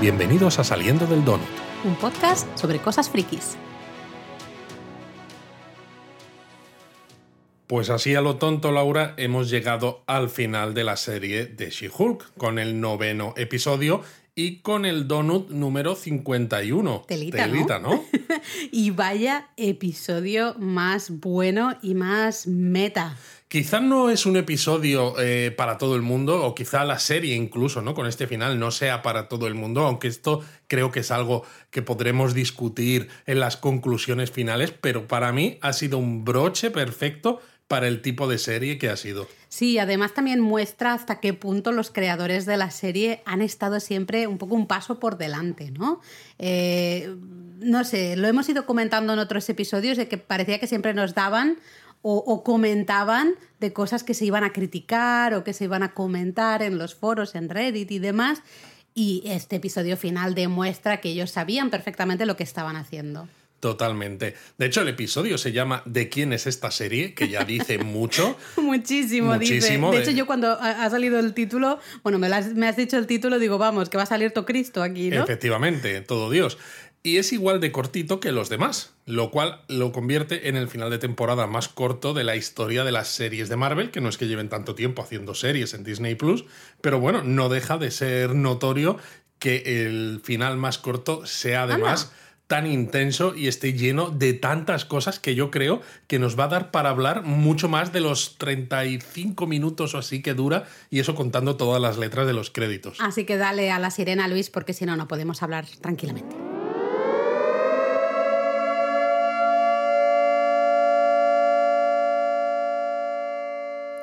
Bienvenidos a Saliendo del Donut. Un podcast sobre cosas frikis. Pues así a lo tonto, Laura, hemos llegado al final de la serie de She-Hulk, con el noveno episodio y con el donut número 51. Telita, Telita ¿no? y vaya episodio más bueno y más meta. Quizá no es un episodio eh, para todo el mundo, o quizá la serie incluso, ¿no? Con este final no sea para todo el mundo, aunque esto creo que es algo que podremos discutir en las conclusiones finales, pero para mí ha sido un broche perfecto para el tipo de serie que ha sido. Sí, además también muestra hasta qué punto los creadores de la serie han estado siempre un poco un paso por delante, ¿no? Eh, no sé, lo hemos ido comentando en otros episodios de que parecía que siempre nos daban o, comentaban de cosas que se iban a criticar o que se iban a comentar en los foros, en Reddit y demás. Y este episodio final demuestra que ellos sabían perfectamente lo que estaban haciendo. Totalmente. De hecho, el episodio se llama ¿De quién es esta serie? Que ya dice mucho. Muchísimo, Muchísimo. Dice. De hecho, yo cuando ha salido el título, bueno, me, me, has dicho el título, digo, vamos, que va a salir todo Cristo aquí, ¿no? Efectivamente, todo Dios y es igual de cortito que los demás, lo cual lo convierte en el final de temporada más corto de la historia de las series de Marvel, que no es que lleven tanto tiempo haciendo series en Disney Plus, pero bueno, no deja de ser notorio que el final más corto sea además tan intenso y esté lleno de tantas cosas que yo creo que nos va a dar para hablar mucho más de los 35 minutos o así que dura y eso contando todas las letras de los créditos. Así que dale a la sirena Luis porque si no no podemos hablar tranquilamente.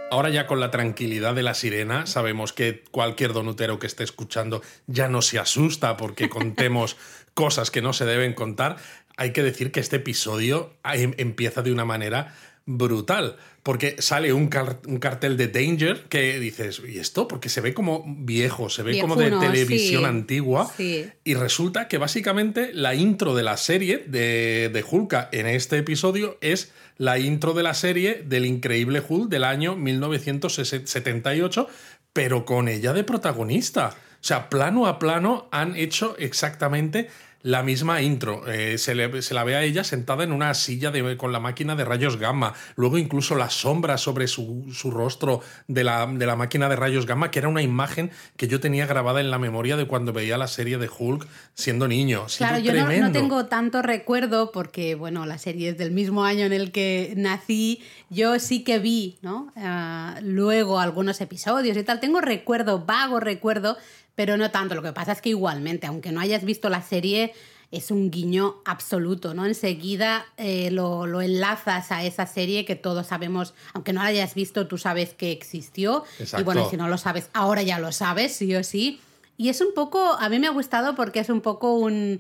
Ahora ya con la tranquilidad de la sirena, sabemos que cualquier donutero que esté escuchando ya no se asusta porque contemos cosas que no se deben contar. Hay que decir que este episodio em, empieza de una manera brutal, porque sale un, cartel de Danger que dices, ¿y esto? Porque se ve como viejo, se ve como de televisión antigua, y resulta que básicamente la intro de la serie de, de Hulk en este episodio es la intro de la serie del increíble Hulk del año 1978, pero con ella de protagonista. O sea, plano a plano han hecho exactamente la misma intro. Eh, se, la ve a ella sentada en una silla con la máquina de rayos gamma. Luego incluso la sombra sobre su, rostro de la, de la, máquina de rayos gamma, que era una imagen que yo tenía grabada en la memoria de cuando veía la serie de Hulk siendo niño. claro, yo no, tengo tanto recuerdo porque, bueno, la serie es del mismo año en el que nací. Yo sí que vi, ¿no? Ah, luego algunos episodios y tal. Tengo recuerdo, vago recuerdo pero no tanto. Lo que pasa es que igualmente, aunque no hayas visto la serie, es un guiño absoluto, ¿no? Enseguida eh, lo, enlazas a esa serie que todos sabemos, aunque no la hayas visto, tú sabes que existió. Y bueno, si no lo sabes, ahora ya lo sabes, sí o sí. Y es un poco, a mí me ha gustado porque es un poco un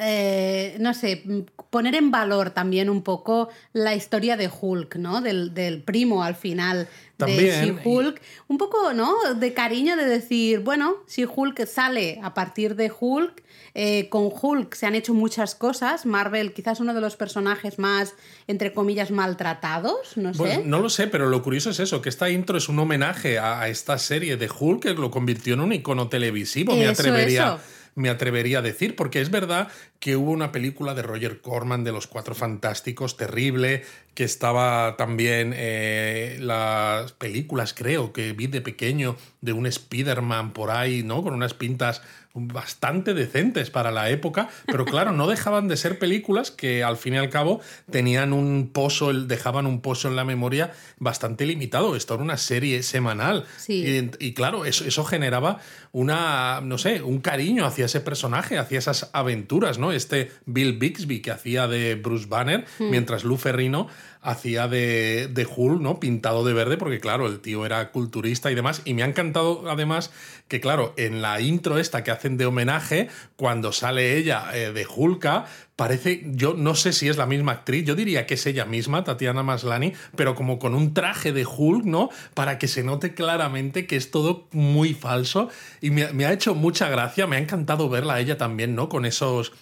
eh, no sé, poner en valor también un poco la historia de Hulk, ¿no? Del, primo al final de Hulk. Un poco, ¿no? De cariño de decir, bueno, si Hulk sale a partir de Hulk, eh, con Hulk se han hecho muchas cosas. Marvel quizás uno de los personajes más, entre comillas, maltratados, no sé. no lo sé, pero lo curioso es eso, que esta intro es un homenaje a, esta serie de Hulk que lo convirtió en un icono televisivo, me atrevería me atrevería a decir, porque es verdad que hubo una película de Roger Corman de los Cuatro Fantásticos terrible, que estaba también eh, las películas, creo, que vi de pequeño, de un Spider-Man por ahí, ¿no? Con unas pintas bastante decentes para la época, pero claro, no dejaban de ser películas que al fin y al cabo tenían un pozo, dejaban un pozo en la memoria bastante limitado. Esto era una serie semanal. Y, claro, eso, eso generaba una, no sé, un cariño hacia ese personaje, hacia esas aventuras, ¿no? Este Bill Bixby que hacía de Bruce Banner, hmm. mientras Lou Ferrino hacía de, de Hulk, ¿no? Pintado de verde, porque claro, el tío era culturista y demás. Y me ha encantado además que, claro, en la intro esta que hacen de homenaje, cuando sale ella eh, de Hulka, parece, yo no sé si es la misma actriz, yo diría que es ella misma, Tatiana Maslani, pero como con un traje de Hulk, ¿no? Para que se note claramente que es todo muy falso. Y me, me ha hecho mucha gracia, me ha encantado verla a ella también, ¿no? Con esos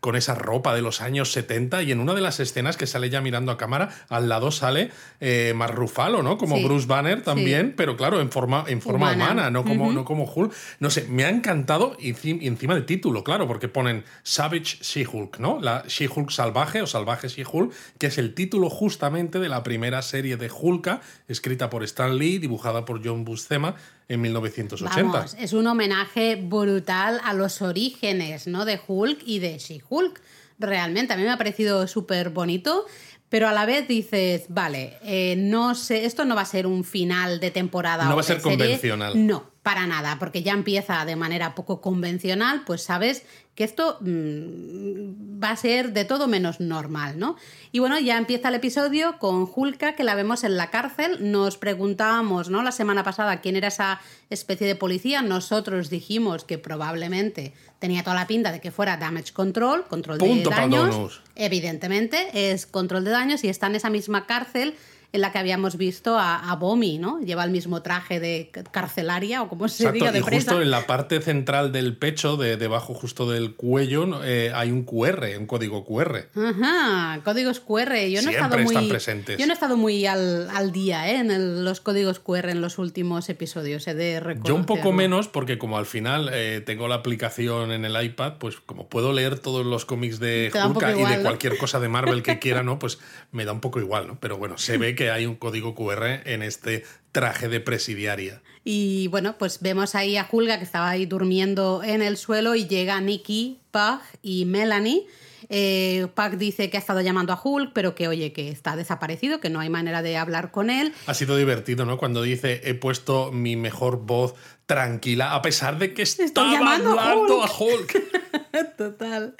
con esa ropa de los años 70 y en una de las escenas que sale ya mirando a cámara, al lado sale eh, más Rufalo, ¿no? Como Bruce Banner también, pero claro, en forma, en forma humana, no, como, no como Hulk. No sé, me ha encantado y, encima del título, claro, porque ponen Savage She-Hulk, ¿no? La She-Hulk salvaje o salvaje She-Hulk, que es el título justamente de la primera serie de Hulka, escrita por Stan Lee, dibujada por John Buscema en 1980. es un homenaje brutal a los orígenes ¿no? de Hulk y de She-Hulk. Realmente, a mí me ha parecido súper bonito. Pero a la vez dices, vale, eh, no sé, esto no va a ser un final de temporada. No va a ser convencional. No, para nada, porque ya empieza de manera poco convencional, pues sabes que esto mm, va a ser de todo menos normal, ¿no? Y bueno, ya empieza el episodio con Hulka, que la vemos en la cárcel. Nos preguntábamos, ¿no? La semana pasada quién era esa especie de policía. Nosotros dijimos que probablemente tenía toda la pinta de que fuera Damage Control, control de daños. Evidentemente, es control de daños y está en esa misma cárcel en la que habíamos visto a, Bomi, ¿no? Lleva el mismo traje de carcelaria o como se diga de y justo en la parte central del pecho, de, debajo justo del cuello, eh, hay un QR, un código QR. Ajá, códigos QR. Yo no he estado muy, presentes. Yo no he estado muy al, día ¿eh? en los códigos QR en los últimos episodios, he de Yo un poco menos porque como al final eh, tengo la aplicación en el iPad, pues como puedo leer todos los cómics de Hulk y de cualquier cosa de Marvel que quiera, ¿no? Pues me da un poco igual, ¿no? Pero bueno, se ve que que hay un código QR en este traje de presidiaria. Y bueno, pues vemos ahí a Julga que estaba ahí durmiendo en el suelo y llega Nikki, Pug y Melanie. Eh, Pug dice que ha estado llamando a Hulk, pero que oye, que está desaparecido, que no hay manera de hablar con él. Ha sido divertido, ¿no? Cuando dice he puesto mi mejor voz tranquila, a pesar de que estaba llamando hablando a Hulk. Total.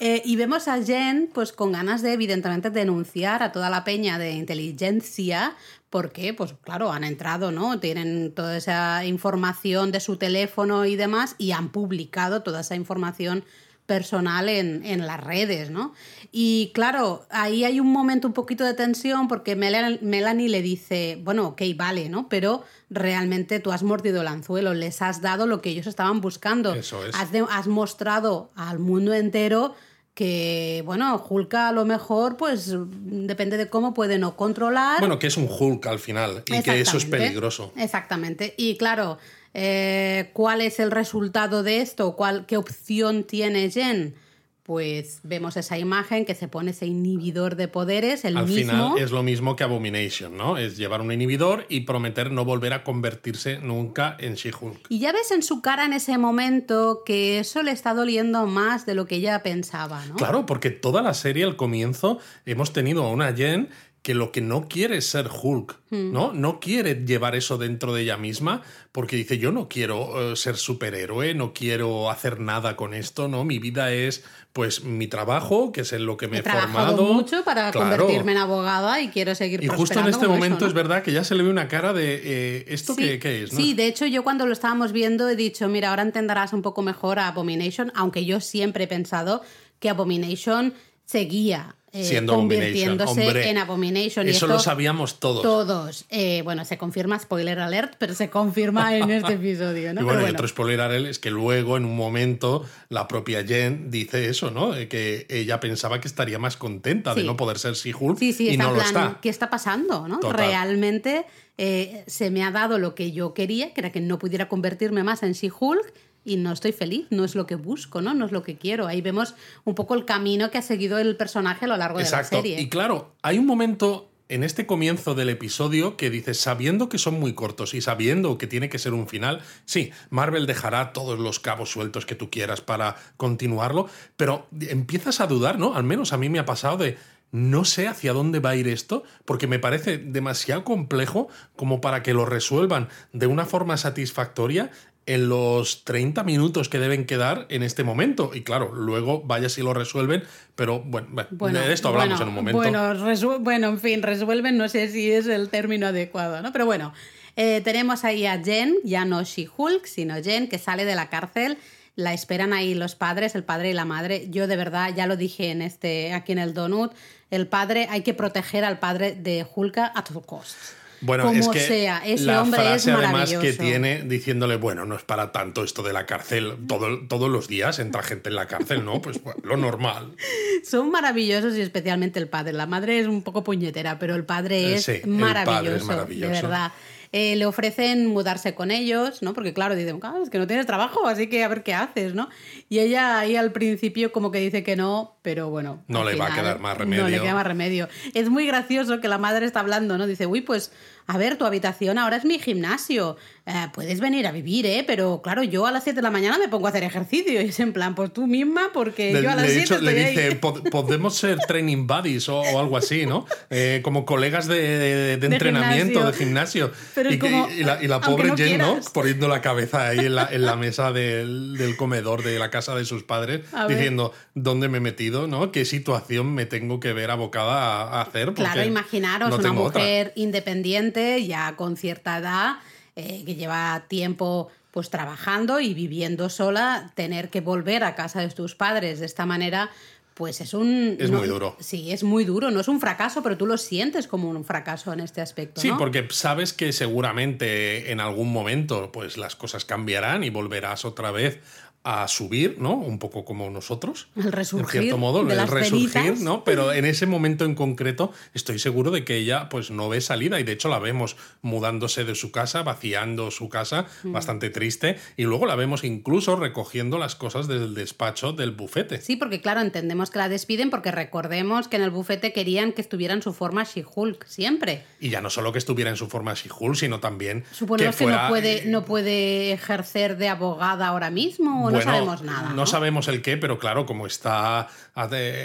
Eh, y vemos a Jen pues con ganas de evidentemente denunciar a toda la peña de inteligencia porque, pues claro, han entrado, ¿no? Tienen toda esa información de su teléfono y demás y han publicado toda esa información personal en, en, las redes, ¿no? Y claro, ahí hay un momento un poquito de tensión porque Melanie le dice, bueno, ok, vale, ¿no? Pero realmente tú has mordido el anzuelo, les has dado lo que ellos estaban buscando. Eso es. Has, has mostrado al mundo entero que, bueno, Hulk a lo mejor, pues depende de cómo puede no controlar. Bueno, que es un Hulk al final y que eso es peligroso. Exactamente. Y claro, eh, ¿cuál es el resultado de esto? ¿Cuál, ¿Qué opción tiene Jen? pues vemos esa imagen que se pone ese inhibidor de poderes, el Al mismo. final es lo mismo que Abomination, ¿no? Es llevar un inhibidor y prometer no volver a convertirse nunca en She-Hulk. Y ya ves en su cara en ese momento que eso le está doliendo más de lo que ella pensaba, ¿no? Claro, porque toda la serie al comienzo hemos tenido a una Jen que lo que no quiere es ser Hulk, hmm. ¿no? No quiere llevar eso dentro de ella misma porque dice, yo no quiero eh, ser superhéroe, no quiero hacer nada con esto, ¿no? Mi vida es, pues, mi trabajo, que es en lo que me he, he formado. mucho para convertirme en abogada y quiero seguir Y justo en este momento es verdad que ya se le ve una cara de, eh, ¿esto qué, es? Sí, de hecho yo cuando lo estábamos viendo he dicho, mira, ahora entenderás un poco mejor a Abomination, aunque yo siempre he pensado que Abomination seguía eh, Siendo convirtiéndose en Abomination. Eso lo sabíamos todos. Todos. Eh, bueno, se confirma, spoiler alert, pero se confirma en este episodio. ¿no? Y bueno, otro spoiler alert es que luego, en un momento, la propia Jen dice eso, ¿no? Que ella pensaba que estaría más contenta de no poder ser She-Hulk sí, sí, y no lo está. ¿Qué está pasando? ¿no? Realmente eh, se me ha dado lo que yo quería, que era que no pudiera convertirme más en She-Hulk y no estoy feliz, no es lo que busco, ¿no? No es lo que quiero. Ahí vemos un poco el camino que ha seguido el personaje a lo largo de la serie. Y claro, hay un momento en este comienzo del episodio que dices, sabiendo que son muy cortos y sabiendo que tiene que ser un final, sí, Marvel dejará todos los cabos sueltos que tú quieras para continuarlo, pero empiezas a dudar, ¿no? Al menos a mí me ha pasado de, no sé hacia dónde va a ir esto, porque me parece demasiado complejo como para que lo resuelvan de una forma satisfactoria en los 30 minutos que deben quedar en este momento. Y claro, luego vaya si lo resuelven, pero bueno, de esto hablamos en un momento. Bueno, bueno, en fin, resuelven, no sé si es el término adecuado, ¿no? Pero bueno, eh, tenemos ahí a Jen, ya no She-Hulk, sino Jen, que sale de la cárcel. La esperan ahí los padres, el padre y la madre. Yo de verdad, ya lo dije en este, aquí en el Donut, el padre, hay que proteger al padre de Hulk a todo costo. Bueno, como es que sea, ese la hombre frase es además maravilloso. que tiene diciéndole, bueno, no es para tanto esto de la cárcel, todo, todos los días entra gente en la cárcel, ¿no? Pues lo normal. Son maravillosos y especialmente el padre. La madre es un poco puñetera, pero el padre Eh, es, sí, el padre es maravilloso, maravilloso. de verdad. Eh, le ofrecen mudarse con ellos, ¿no? Porque claro, dicen, "Ah, es que no tienes trabajo, así que a ver qué haces, ¿no? Y ella ahí al principio como que dice que no, pero bueno. No le va a quedar más No le remedio. queda más remedio. Es muy gracioso que la madre está hablando, ¿no? Dice, uy, pues a ver, tu habitación ahora es mi gimnasio. Eh, puedes venir a vivir, ¿eh? Pero claro, yo a las 7 de la mañana me pongo a hacer ejercicio. Y es en plan, pues tú misma, porque Le, yo a las le 7 dicho- le ahí. dice, "Pod- podemos ser training buddies o, o algo así, ¿no? Eh, como colegas de, de- de entrenamiento, gimnasio. de gimnasio. Pero y, como, y la, y la aunque pobre no Jen, ¿no? Poniendo la cabeza ahí en la, en la mesa del, del comedor de la casa de sus padres, A ver. diciendo, ¿dónde me he metido? ¿no? ¿Qué situación me tengo que ver abocada a, a hacer? Porque Claro, imaginaros no una otra. mujer ya con cierta edad, eh, que lleva tiempo pues trabajando y viviendo sola, tener que volver a casa de tus padres de esta manera, pues es un... Es no- muy duro. Sí, es muy duro. No es un fracaso, pero tú lo sientes como un fracaso en este aspecto. Sí, ¿no? porque sabes que seguramente en algún momento pues las cosas cambiarán y volverás otra vez a subir, ¿no? Un poco como nosotros. El resurgir En cierto modo, de el las resurgir. ¿no? Pero en ese momento en concreto estoy seguro de que ella pues no ve salida y de hecho la vemos mudándose de su casa, vaciando su casa, Mm. bastante triste, y luego la vemos incluso recogiendo las cosas del despacho del bufete. Sí, porque claro, entendemos que la despiden porque recordemos que en el bufete querían que estuviera en su forma She-Hulk, siempre. Y ya no solo que estuviera en su forma She-Hulk, sino también Suponemos que, fuera, no, puede, no puede ejercer de abogada ahora mismo no sabemos nada. No, ¿no? sabemos el qué, pero claro, como está,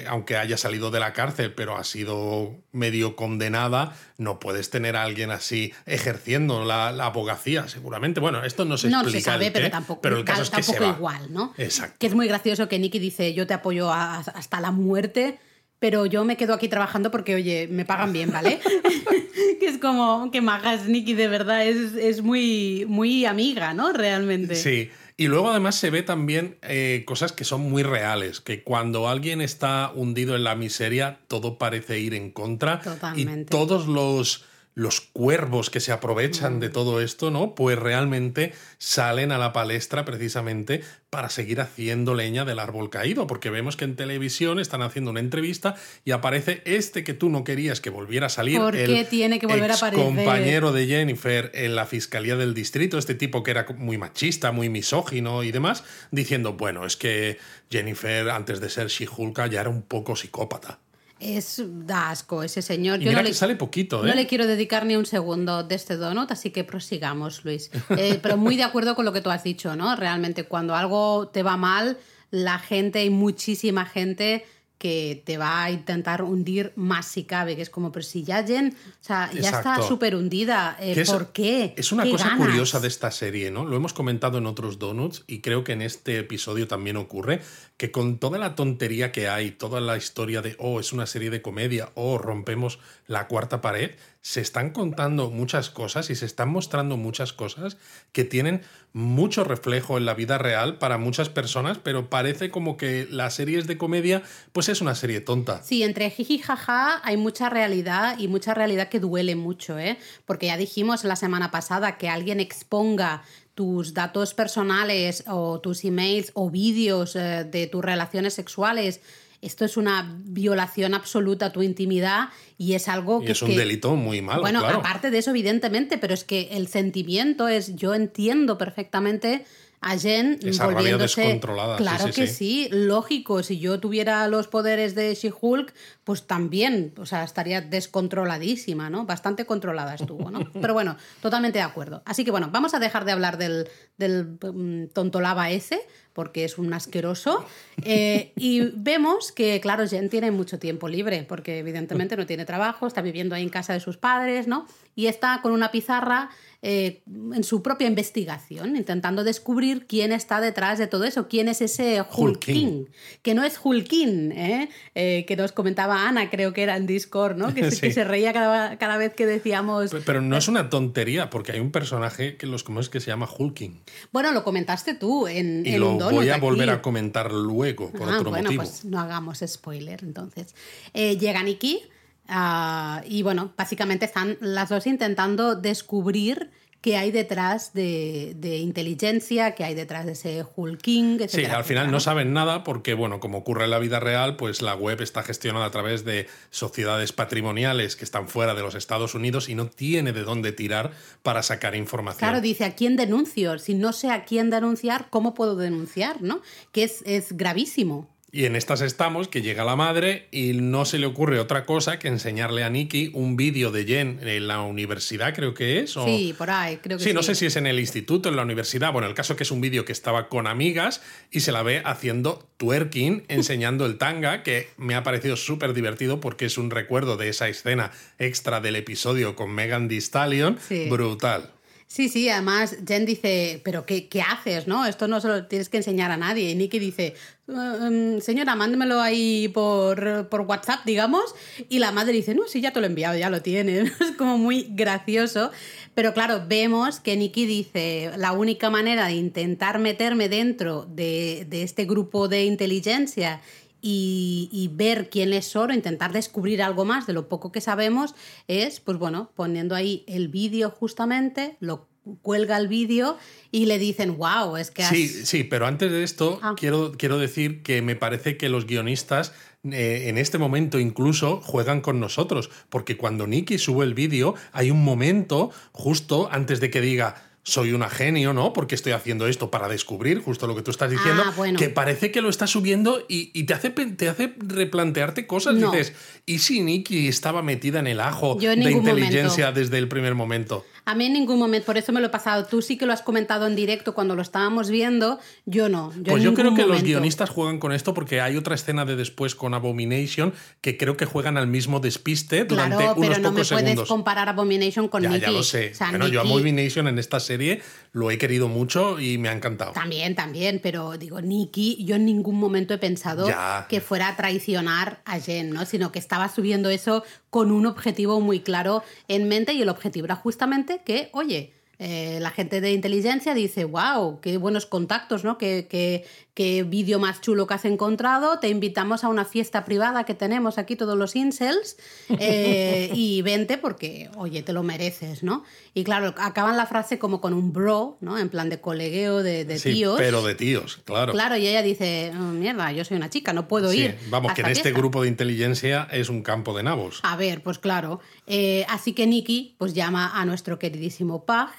aunque haya salido de la cárcel, pero ha sido medio condenada, no puedes tener a alguien así ejerciendo la, la abogacía, seguramente. Bueno, esto no se No explica. se sabe, el pero qué, tampoco, pero el caso es que se tampoco va. igual, ¿no? Exacto. Que es muy gracioso que Nicky dice, yo te apoyo a- hasta la muerte, pero yo me quedo aquí trabajando porque, oye, me pagan bien, ¿vale? que es como, que majas, Nicky, de verdad, es, es muy, muy amiga, ¿no? Realmente. Sí. Y luego además se ve también eh, cosas que son muy reales, que cuando alguien está hundido en la miseria, todo parece ir en contra. Totalmente. Y todos los, los cuervos que se aprovechan Mm. de todo esto, ¿no? Pues realmente salen a la palestra precisamente para seguir haciendo leña del árbol caído, porque vemos que en televisión están haciendo una entrevista y aparece este que tú no querías que volviera a salir. ¿Por el qué tiene que volver a aparecer? compañero de Jennifer en la Fiscalía del Distrito, este tipo que era muy machista, muy misógino y demás, diciendo, bueno, es que Jennifer antes de ser She-Hulk ya era un poco psicópata. Es da asco ese señor. Y Yo mira no que le, sale poquito, ¿eh? no le quiero dedicar ni un segundo de este donut, así que prosigamos, Luis. Eh, pero muy de acuerdo con lo que tú has dicho, ¿no? Realmente cuando algo te va mal, la gente, hay muchísima gente que te va a intentar hundir más si cabe, que es como, pero si ya Jen, o sea, ya está súper hundida, eh, es- ¿por qué? Es una ¿Qué cosa ganas? curiosa de esta serie, ¿no? Lo hemos comentado en otros donuts y creo que en este episodio también ocurre que con toda la tontería que hay, toda la historia de, oh, es una serie de comedia, oh, rompemos la cuarta pared, se están contando muchas cosas y se están mostrando muchas cosas que tienen mucho reflejo en la vida real para muchas personas, pero parece como que las series de comedia, pues es una serie tonta. Sí, entre jiji jaja hay mucha realidad y mucha realidad que duele mucho, ¿eh? Porque ya dijimos la semana pasada que alguien exponga tus datos personales o tus emails o vídeos eh, de tus relaciones sexuales. Esto es una violación absoluta a tu intimidad y es algo Y que... es un que- delito muy malo, bueno, claro. aparte de eso, evidentemente, pero es que el sentimiento es, yo entiendo perfectamente a Jen Esa volviéndose... descontrolada, Claro sí, que sí. sí, lógico, si yo tuviera los poderes de She-Hulk, pues también, o sea, estaría descontroladísima, ¿no? Bastante controlada estuvo, ¿no? Pero bueno, totalmente de acuerdo. Así que bueno, vamos a dejar de hablar del, del mm, tontolaba ese, porque es un asqueroso. Eh, y vemos que, claro, Jen tiene mucho tiempo libre, porque evidentemente no tiene trabajo, está viviendo ahí en casa de sus padres, ¿no? Y está con una pizarra eh, en su propia investigación, intentando descubrir quién está detrás de todo eso, quién es ese Hulking. que no es Hulkin, ¿eh? Eh, que nos comentaba Ana, creo que era en Discord, ¿no? Que, se- Sí. que se reía cada, cada vez que decíamos... Pe- Pero no es una tontería, porque hay un personaje que los conoces que se llama Hulking. Bueno, lo comentaste tú en, Y en lo donut voy a aquí. volver a comentar luego, por Ah, otro bueno, motivo. pues no hagamos spoiler entonces. Eh, llega Nikki Ah, y bueno, básicamente están las dos intentando descubrir qué hay detrás de, inteligencia, qué hay detrás de ese hulking, etc. Sí, al final ¿no? saben nada porque, bueno, como ocurre en la vida real, pues la web está gestionada a través de sociedades patrimoniales que están fuera de los Estados Unidos y no tiene de dónde tirar para sacar información. Claro, dice, ¿a quién denuncio? Si no sé a quién denunciar, ¿cómo puedo denunciar? ¿no? Que es, es gravísimo. Y en estas estamos, que llega la madre y no se le ocurre otra cosa que enseñarle a Nikki un vídeo de Jen en la universidad, creo que es. Sí, por ahí, creo que sí. Sí, no sé si es en el instituto, en la universidad. Bueno, el caso es que es un vídeo que estaba con amigas y se la ve haciendo twerking, enseñando el tanga, que me ha parecido súper divertido porque es un recuerdo de esa escena extra del episodio con Megan Thee Stallion. Brutal. Sí, sí, además Jen dice, pero qué, qué, haces? ¿no? Esto no se lo tienes que enseñar a nadie. Y dice, em, señora, mándemelo ahí por, por, WhatsApp, digamos. Y la madre dice, no, sí, ya te lo he enviado, ya lo tienes. es como muy gracioso. Pero claro, vemos que Nicky dice, la única manera de intentar meterme dentro de, de este grupo de inteligencia y, ver quién es Soro, intentar descubrir algo más de lo poco que sabemos, es, pues bueno, poniendo ahí el vídeo justamente, lo cuelga el vídeo y le dicen, wow, es que... Sí, sí, pero antes de esto ah. quiero, quiero decir que me parece que los guionistas eh, en este momento incluso juegan con nosotros, porque cuando Nicky sube el vídeo hay un momento justo antes de que diga soy una genio, ¿no? Porque estoy haciendo esto para descubrir justo lo que tú estás diciendo, ah, que parece que lo está subiendo y, te, hace, te hace replantearte cosas. Dices, ¿y si Nikki estaba metida en el ajo de inteligencia desde el primer momento? A mí en ningún momento, por eso me lo he pasado. Tú sí que lo has comentado en directo cuando lo estábamos viendo, yo no. pues yo creo que los guionistas juegan con esto porque hay otra escena de después con Abomination que creo que juegan al mismo despiste durante claro, pero no me puedes comparar Abomination con ya, Ya lo sé. bueno, yo Abomination en esta serie lo he querido mucho y me ha encantado. También, también, pero digo, Nikki, yo en ningún momento he pensado que fuera a traicionar a Jen, ¿no? Sino que estaba subiendo eso con un objetivo muy claro en mente y el objetivo era justamente que, oye, eh, la gente de inteligencia dice, wow, qué buenos contactos, ¿no? Qué, qué vídeo más chulo que has encontrado, te invitamos a una fiesta privada que tenemos aquí todos los incels eh, y vente porque, oye, te lo mereces, ¿no? Y claro, acaban la frase como con un bro, ¿no? En plan de colegueo de, de sí, tíos. pero de tíos, claro. Claro, y ella dice, mierda, yo soy una chica, no puedo ir. Vamos, que en este grupo de inteligencia es un campo de nabos. A ver, pues claro. Eh, así que Nicky pues llama a nuestro queridísimo Pug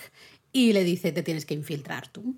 y le dice, te tienes que infiltrar tú.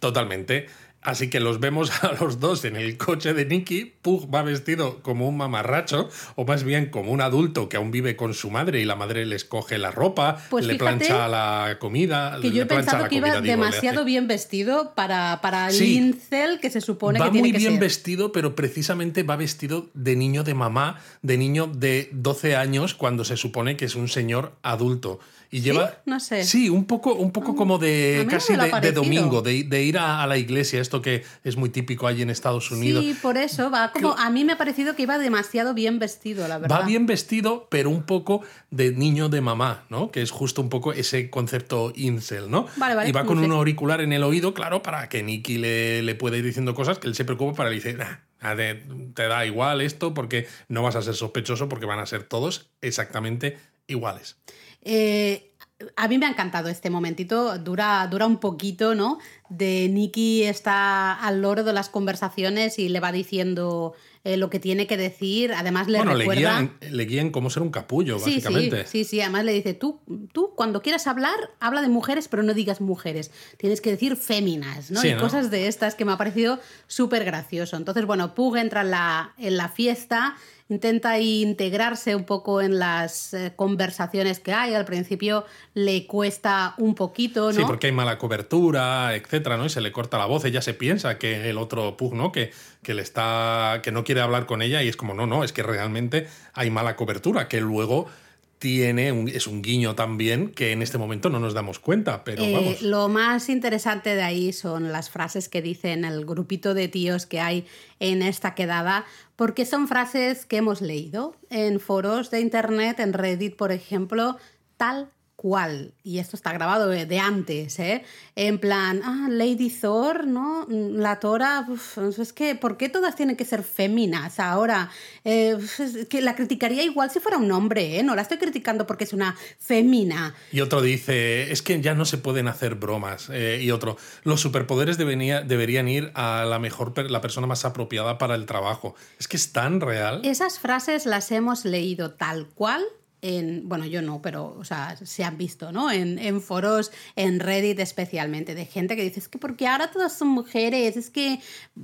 Totalmente. Así que los vemos a los dos en el coche de Nicky. Pug va vestido como un mamarracho, o más bien como un adulto que aún vive con su madre y la madre les coge la ropa, pues le plancha la comida. Que yo he pensado que iba demasiado bien vestido para, para el incel que se supone que tiene que ser. Va muy bien vestido, pero precisamente va vestido de niño de mamá, de niño de 12 años, cuando se supone que es un señor adulto. Y lleva. No sé. Sí, un poco, un poco como de casi de, domingo, de, ir a, la iglesia, esto que es muy típico allí en Estados Unidos. Sí, por eso va como. A mí me ha parecido que iba demasiado bien vestido, la verdad. Va bien vestido, pero un poco de niño de mamá, ¿no? Que es justo un poco ese concepto incel, ¿no? Vale, vale. Y va con un auricular en el oído, claro, para que Nicky le, le pueda ir diciendo cosas que él se preocupa para decir, te da igual esto porque no vas a ser sospechoso porque van a ser todos exactamente iguales. Eh, a mí me ha encantado este momentito, dura, dura un poquito, ¿no? De Nicky está al loro de las conversaciones y le va diciendo eh, lo que tiene que decir. Además le recuerda... Le guían, cómo ser un capullo, básicamente. Sí, sí, además le dice, tú, tú cuando quieras hablar, habla de mujeres, pero no digas mujeres. Tienes que decir féminas, ¿no? y cosas de estas que me ha parecido súper gracioso. Entonces, bueno, Pug entra en la, en la fiesta intenta integrarse un poco en las eh, conversaciones que hay. Al principio le cuesta un poquito, ¿no? Sí, porque hay mala cobertura, etcétera, ¿no? Y se le corta la voz. Ella se piensa que el otro Pug, ¿no? Que, que le está. que no quiere hablar con ella y es como, no, no, es que realmente hay mala cobertura, que luego tiene un, es un guiño también que en este momento no nos damos cuenta, pero eh, vamos. Lo más interesante de ahí son las frases que dicen el grupito de tíos que hay en esta quedada, porque son frases que hemos leído en foros de internet, en Reddit, por ejemplo, tal cual, y esto está grabado de antes, ¿eh? en plan, ah, Lady Thor, ¿no? La Tora, es que, ¿por qué todas tienen que ser féminas ahora? Eh, es que la criticaría igual si fuera un hombre, ¿eh? No la estoy criticando porque es una fémina. Y otro dice, es que ya no se pueden hacer bromas. Eh, y otro, los superpoderes deberían ir a la mejor, la persona más apropiada para el trabajo. Es que es tan real. Esas frases las hemos leído tal cual en, bueno, yo no, pero, o sea, se han visto, ¿no? En, en, foros, en Reddit especialmente, de gente que dice, es que porque ahora todas son mujeres, es que,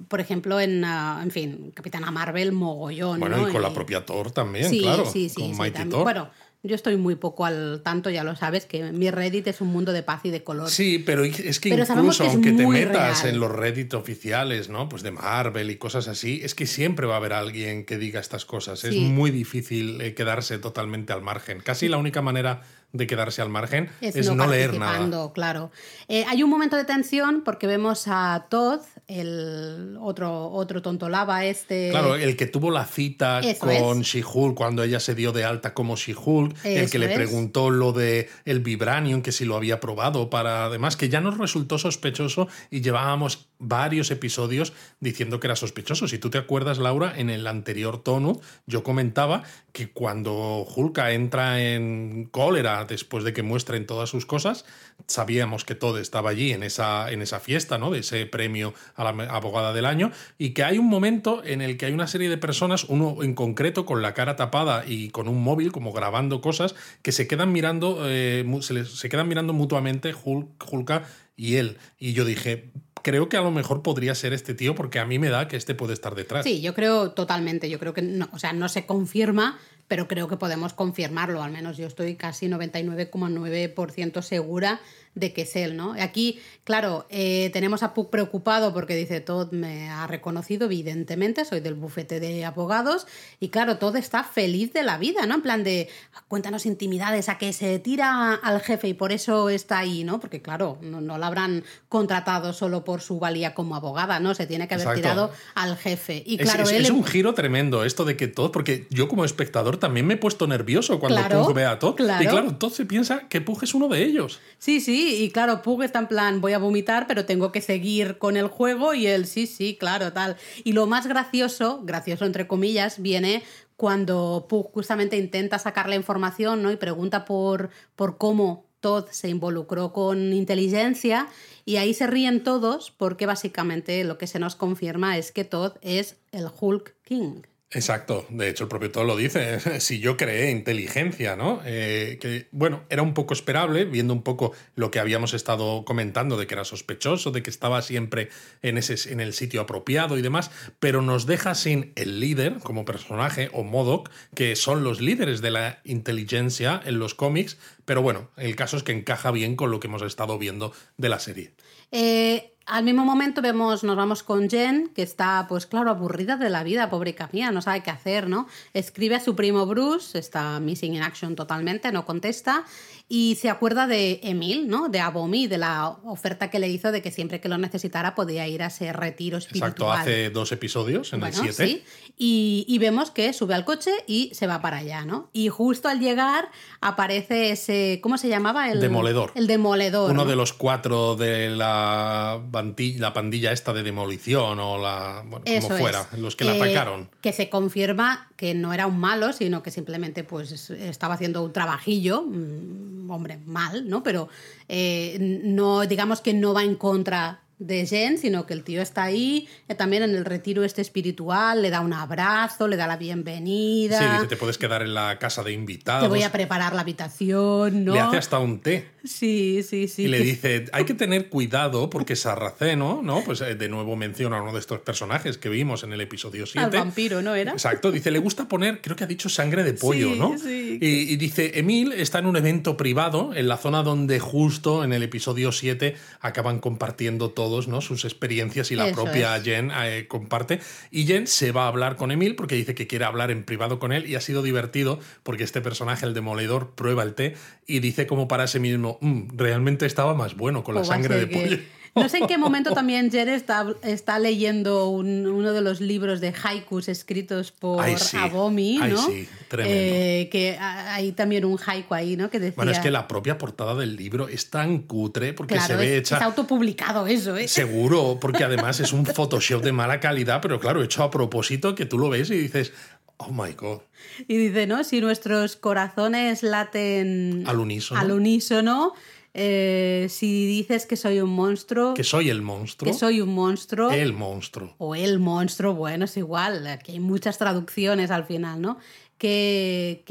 por ejemplo, en, uh, en fin, Capitana Marvel, mogollón, Bueno, y con la propia Thor también, claro, sí, sí, con Mighty Thor. Bueno, yo estoy muy poco al tanto, ya lo sabes, que mi Reddit es un mundo de paz y de color. Sí, pero es que incluso aunque te metas en los Reddit oficiales, ¿no? Pues de Marvel y cosas así, es que siempre va a haber alguien que diga estas cosas. Es muy difícil eh, quedarse totalmente al margen. Casi la única manera de quedarse al margen es, no, leer nada. Claro. Eh, hay un momento de tensión porque vemos a Todd, el otro, otro tonto lava, este. Claro, el que tuvo la cita con She-Hulk cuando ella se dio de alta como She-Hulk, el que le preguntó lo de el Vibranium, que si lo había probado para. Además, que ya nos resultó sospechoso y llevábamos varios episodios diciendo que era sospechoso. Si tú te acuerdas, Laura, en el anterior tono, yo comentaba que cuando Hulka entra en cólera después de que muestren todas sus cosas, sabíamos que todo estaba allí en esa, en esa fiesta, ¿no? De ese premio a la abogada del año, y que hay un momento en el que hay una serie de personas, uno en concreto con la cara tapada y con un móvil, como grabando cosas, que se quedan mirando, eh, se, se, quedan mirando mutuamente Hulk, Hulka y él. Y yo dije, creo que a lo mejor podría ser este tío porque a mí me da que este puede estar detrás. Sí, yo creo totalmente, yo creo que no, o sea, no se confirma, pero creo que podemos confirmarlo, al menos yo estoy casi 99,9% segura de que es él, ¿no? Aquí, claro, eh, tenemos a Puck preocupado porque dice, Todd me ha reconocido, evidentemente, soy del bufete de abogados, y claro, Todd está feliz de la vida, ¿no? En plan de, cuéntanos intimidades, a que se tira al jefe y por eso está ahí, ¿no? Porque claro, no, no la habrán contratado solo por su valía como abogada, ¿no? Se tiene que haber tirado al jefe. Y claro, es, él... es, un giro tremendo esto de que Todd, porque yo como espectador también me he puesto nervioso cuando claro, ve a Todd. Claro. Y claro, Todd se piensa que Pug es uno de ellos. Sí, sí, y claro, Pug está en plan, voy a vomitar, pero tengo que seguir con el juego y él, sí, sí, claro, tal. Y lo más gracioso, gracioso entre comillas, viene cuando Pug justamente intenta sacar la información ¿no? y pregunta por, por cómo Todd se involucró con inteligencia y ahí se ríen todos porque básicamente lo que se nos confirma es que Todd es el Hulk King. Exacto, de hecho el propio todo lo dice, si yo creé inteligencia, ¿no? Eh, que bueno, era un poco esperable, viendo un poco lo que habíamos estado comentando de que era sospechoso, de que estaba siempre en, ese, en el sitio apropiado y demás, pero nos deja sin el líder como personaje, o Modoc, que son los líderes de la inteligencia en los cómics, pero bueno, el caso es que encaja bien con lo que hemos estado viendo de la serie. Eh, al mismo momento vemos, nos vamos con Jen, que está, pues claro, aburrida de la vida, pobre mía, no sabe qué hacer, ¿no? Escribe a su primo Bruce, está missing in action totalmente, no contesta, y se acuerda de Emil, ¿no? De Abomi, de la oferta que le hizo de que siempre que lo necesitara podía ir a ese retiro espiritual. Exacto, hace dos episodios, en el 7. Sí. Y, vemos que sube al coche y se va para allá, ¿no? Y justo al llegar aparece ese, ¿cómo se llamaba? El demoledor. El demoledor. Uno de los cuatro de la, la pandilla esta de demolición o la, bueno, como fuera, los que la atacaron. Que se confirma que no era un malo, sino que simplemente pues estaba haciendo un trabajillo mm, hombre, mal, ¿no? Pero eh, no, digamos que no va en contra de Jen, sino que el tío está ahí, eh, también en el retiro este espiritual, le da un abrazo, le da la bienvenida. Sí, dice, te puedes quedar en la casa de invitados. Te voy a preparar la habitación, ¿no? Le hace hasta un té. Sí, sí, sí. Y le dice, hay que tener cuidado porque Sarraceno, ¿no? Pues eh, de nuevo menciona a uno de estos personajes que vimos en el episodio 7. Al vampiro, ¿no era? Exacto, dice, le gusta poner, creo que ha dicho sangre de pollo, ¿no? Sí. Y, y, dice, Emil está en un evento privado, en la zona donde justo en el episodio 7 acaban compartiendo todo ¿no? sus experiencias y la propia Jen eh, comparte. Y Jen se va a hablar con Emil porque dice que quiere hablar en privado con él y ha sido divertido porque este personaje, el demoledor, prueba el té y dice como para sí mismo, mm, realmente estaba más bueno con la sangre de pollo. No sé en qué momento también Jen está, está leyendo uno de los libros de haikus escritos por Abomi, ¿no? sí, tremendo. Eh, que hay también un haiku ahí, ¿no? Que decía... Bueno, es que la propia portada del libro es tan cutre porque se ve es, hecha... Es autopublicado eso, ¿eh? Seguro, porque además es un Photoshop de mala calidad, pero claro, hecho a propósito que tú lo ves y dices, Oh my God. Y dice, ¿no? Si nuestros corazones laten al unísono, al unísono eh, si dices que soy un monstruo. Que soy el monstruo. Que soy un monstruo. El monstruo. O el monstruo, bueno, es igual. Aquí hay muchas traducciones al final, ¿no? Que,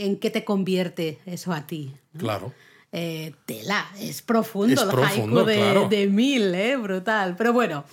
¿En qué te convierte eso a ti? Claro. Eh, tela, es profundo el haiku de, de mil, ¿eh? Brutal. Pero bueno.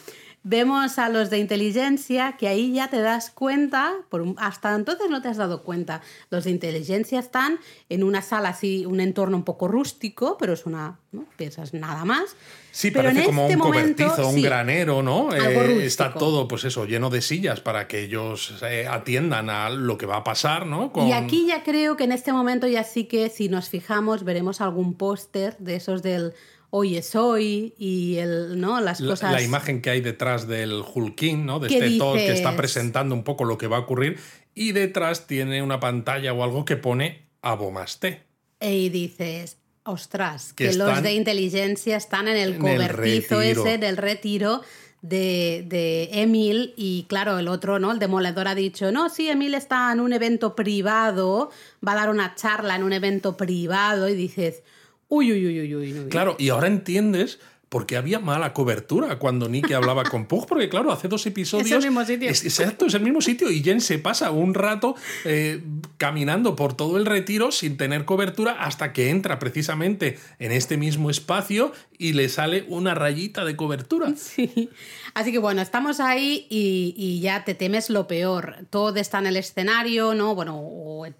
Vemos a los de inteligencia que ahí ya te das cuenta, por hasta entonces no te has dado cuenta. Los de inteligencia están en una sala así, un entorno un poco rústico, pero es una, ¿no? piensas nada más. Sí, parece como este un cobertizo, un granero, ¿no? Eh, está todo, pues eso, lleno de sillas para que ellos eh, atiendan a lo que va a pasar, ¿no? Y aquí ya creo que en este momento ya sí que si nos fijamos veremos algún póster de esos del hoy es hoy y el, ¿no? las cosas... La, imagen que hay detrás del Hulking, ¿no? de este Todd que está presentando un poco lo que va a ocurrir y detrás tiene una pantalla o algo que pone Abomasté. Y dices, ostras, que, los de inteligencia están en el cobertizo ese del retiro de, de, Emil y claro, el otro, ¿no? El demoledor ha dicho, no, sí, Emil está en un evento privado, va a dar una charla en un evento privado y dices, Uy, uy, uy, uy, Claro, y ahora entiendes por qué había mala cobertura cuando Nicky hablaba con Pug, porque claro, hace dos episodios... Es el mismo sitio. exacto, es el mismo sitio y Jen se pasa un rato eh, caminando por todo el retiro sin tener cobertura hasta que entra precisamente en este mismo espacio y le sale una rayita de cobertura. Sí. Así que bueno, estamos ahí y, ya te temes lo peor. Todo está en el escenario, ¿no? Bueno,